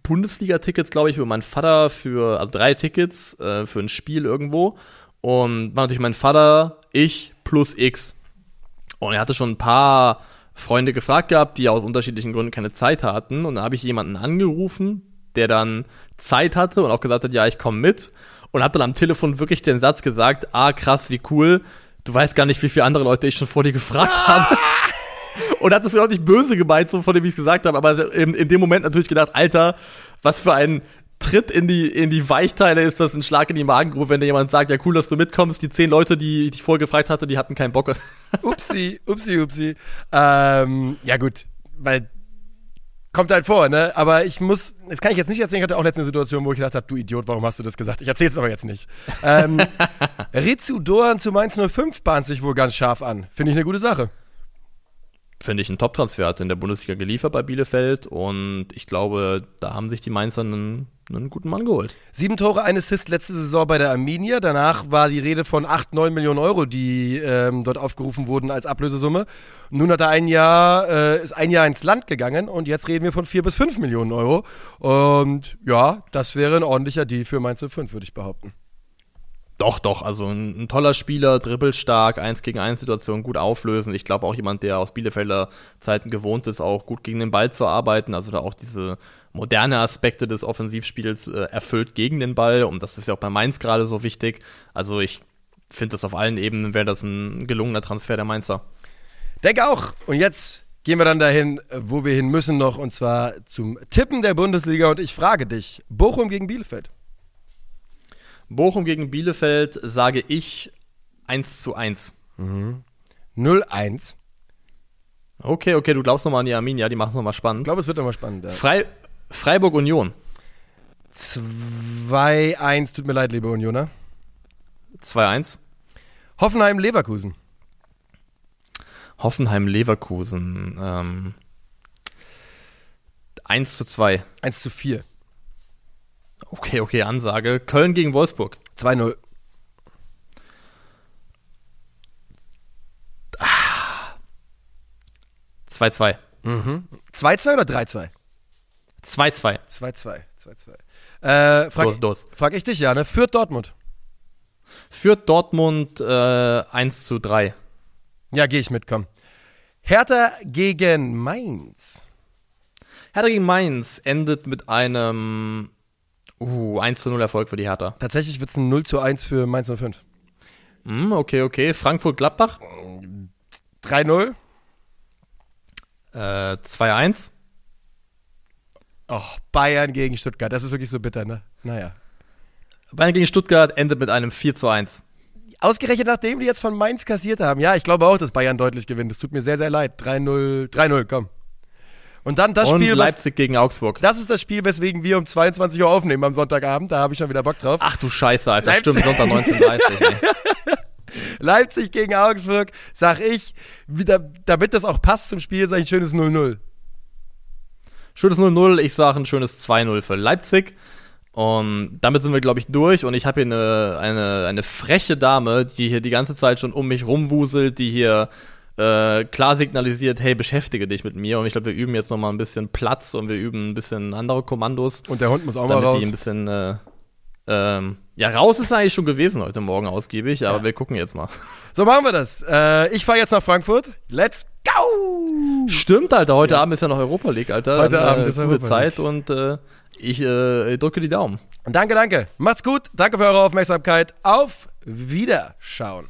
Bundesliga-Tickets, glaube ich, über meinen Vater für, also drei Tickets äh, für ein Spiel irgendwo. Und war natürlich mein Vater, ich plus X. Und er hatte schon ein paar Freunde gefragt gehabt, die aus unterschiedlichen Gründen keine Zeit hatten. Und dann habe ich jemanden angerufen, der dann Zeit hatte und auch gesagt hat, ja, ich komme mit. Und habe dann am Telefon wirklich den Satz gesagt, ah, krass, wie cool. Du weißt gar nicht, wie viele andere Leute ich schon vor dir gefragt habe. [LAUGHS] und hat das überhaupt nicht böse gemeint, so von dem, wie ich es gesagt habe, aber in, in dem Moment natürlich gedacht, Alter, was für ein Tritt in die, in die Weichteile ist das ein Schlag in die Magengrube, wenn dir jemand sagt, ja cool, dass du mitkommst. Die zehn Leute, die ich vorher gefragt hatte, die hatten keinen Bock. [LAUGHS] upsi, upsi, upsi. Ähm, ja gut, weil kommt halt vor, ne? Aber ich muss, das kann ich jetzt nicht erzählen, ich hatte auch letzte Situation, wo ich gedacht habe, du Idiot, warum hast du das gesagt? Ich erzähl's aber jetzt nicht. Ähm, [LAUGHS] Ritsu Doan zu Mainz 05 bahnt sich wohl ganz scharf an. Finde ich eine gute Sache finde ich, ein Top-Transfer hat in der Bundesliga geliefert bei Bielefeld und ich glaube, da haben sich die Mainzer einen, einen guten Mann geholt. Sieben Tore, ein Assist letzte Saison bei der Arminia. Danach war die Rede von 8, 9 Millionen Euro, die ähm, dort aufgerufen wurden als Ablösesumme. Nun hat er ein Jahr, äh, ist ein Jahr ins Land gegangen und jetzt reden wir von 4 bis 5 Millionen Euro. Und ja, das wäre ein ordentlicher Deal für Mainz 05, würde ich behaupten. Doch, doch, also ein, ein, toller Spieler, dribbelstark, eins gegen eins Situation gut auflösen. Ich glaube auch jemand, der aus Bielefelder Zeiten gewohnt ist, auch gut gegen den Ball zu arbeiten, also da auch diese moderne Aspekte des Offensivspiels äh, erfüllt gegen den Ball und das ist ja auch bei Mainz gerade so wichtig. Also ich finde das auf allen Ebenen wäre das ein gelungener Transfer der Mainzer. Denke auch. Und jetzt gehen wir dann dahin, wo wir hin müssen noch, und zwar zum Tippen der Bundesliga. Und ich frage dich, Bochum gegen Bielefeld. Bochum gegen Bielefeld sage ich 1 zu 1. Mhm. 0-1. Okay, okay, du glaubst nochmal an die Arminia, die machen es nochmal spannend. Ich glaube, es wird nochmal spannend. Ja. Frei, Freiburg Union. 2-1, tut mir leid, liebe Unioner. 2-1. Hoffenheim Leverkusen. Hoffenheim Leverkusen. Ähm, 1 zu 2. 1 zu 4. Okay, okay, Ansage. Köln gegen Wolfsburg. 2-0. 2-2. 2-2 oder 3-2? 2-2. 2-2. 2-2. Äh, frag, Los, los. frag ich dich, ja, ne? Führt Dortmund. Führt Dortmund äh, 1 zu 3. Ja, gehe ich mit, komm. Hertha gegen Mainz. Hertha gegen Mainz endet mit einem uh, 1 zu 0 Erfolg für die Hertha. Tatsächlich wird es ein 0 zu 1 für Mainz 05. Hm, okay, okay. Frankfurt-Gladbach 3-0. äh, 2-1. Oh, Bayern gegen Stuttgart. Das ist wirklich so bitter, ne? Naja. Bayern gegen Stuttgart endet mit einem 4 zu 1. Ausgerechnet nachdem die jetzt von Mainz kassiert haben. Ja, ich glaube auch, dass Bayern deutlich gewinnt. Das tut mir sehr, sehr leid. 3-0, 3-0, komm. Und dann das Und Spiel, was, Leipzig gegen Augsburg. das ist das Spiel, weswegen wir um 22 Uhr aufnehmen am Sonntagabend. Da habe ich schon wieder Bock drauf. Ach du Scheiße, Alter. Leipzig- Stimmt, Sonntag 19.30 ey. [LAUGHS] Leipzig gegen Augsburg, sag ich, wieder, damit das auch passt zum Spiel, sag ich ein schönes 0-0. Schönes 0-0, ich sage ein schönes 2-0 für Leipzig. Und damit sind wir, glaube ich, durch. Und ich habe hier eine, eine, eine freche Dame, die hier die ganze Zeit schon um mich rumwuselt, die hier äh, klar signalisiert, hey, beschäftige dich mit mir. Und ich glaube, wir üben jetzt noch mal ein bisschen Platz und wir üben ein bisschen andere Kommandos, Und der Hund muss auch mal raus. die ein bisschen äh, ähm, ja, raus ist eigentlich schon gewesen heute Morgen ausgiebig, aber wir gucken jetzt mal. [LAUGHS] So machen wir das. Äh, ich fahre jetzt nach Frankfurt. Let's go! Stimmt, Alter, heute Abend ist ja noch Europa League, Alter. Heute Dann, Abend äh, ist gute Europa Zeit und äh, ich äh, drücke die Daumen. Danke, danke. Macht's gut. Danke für eure Aufmerksamkeit. Auf Wiederschauen.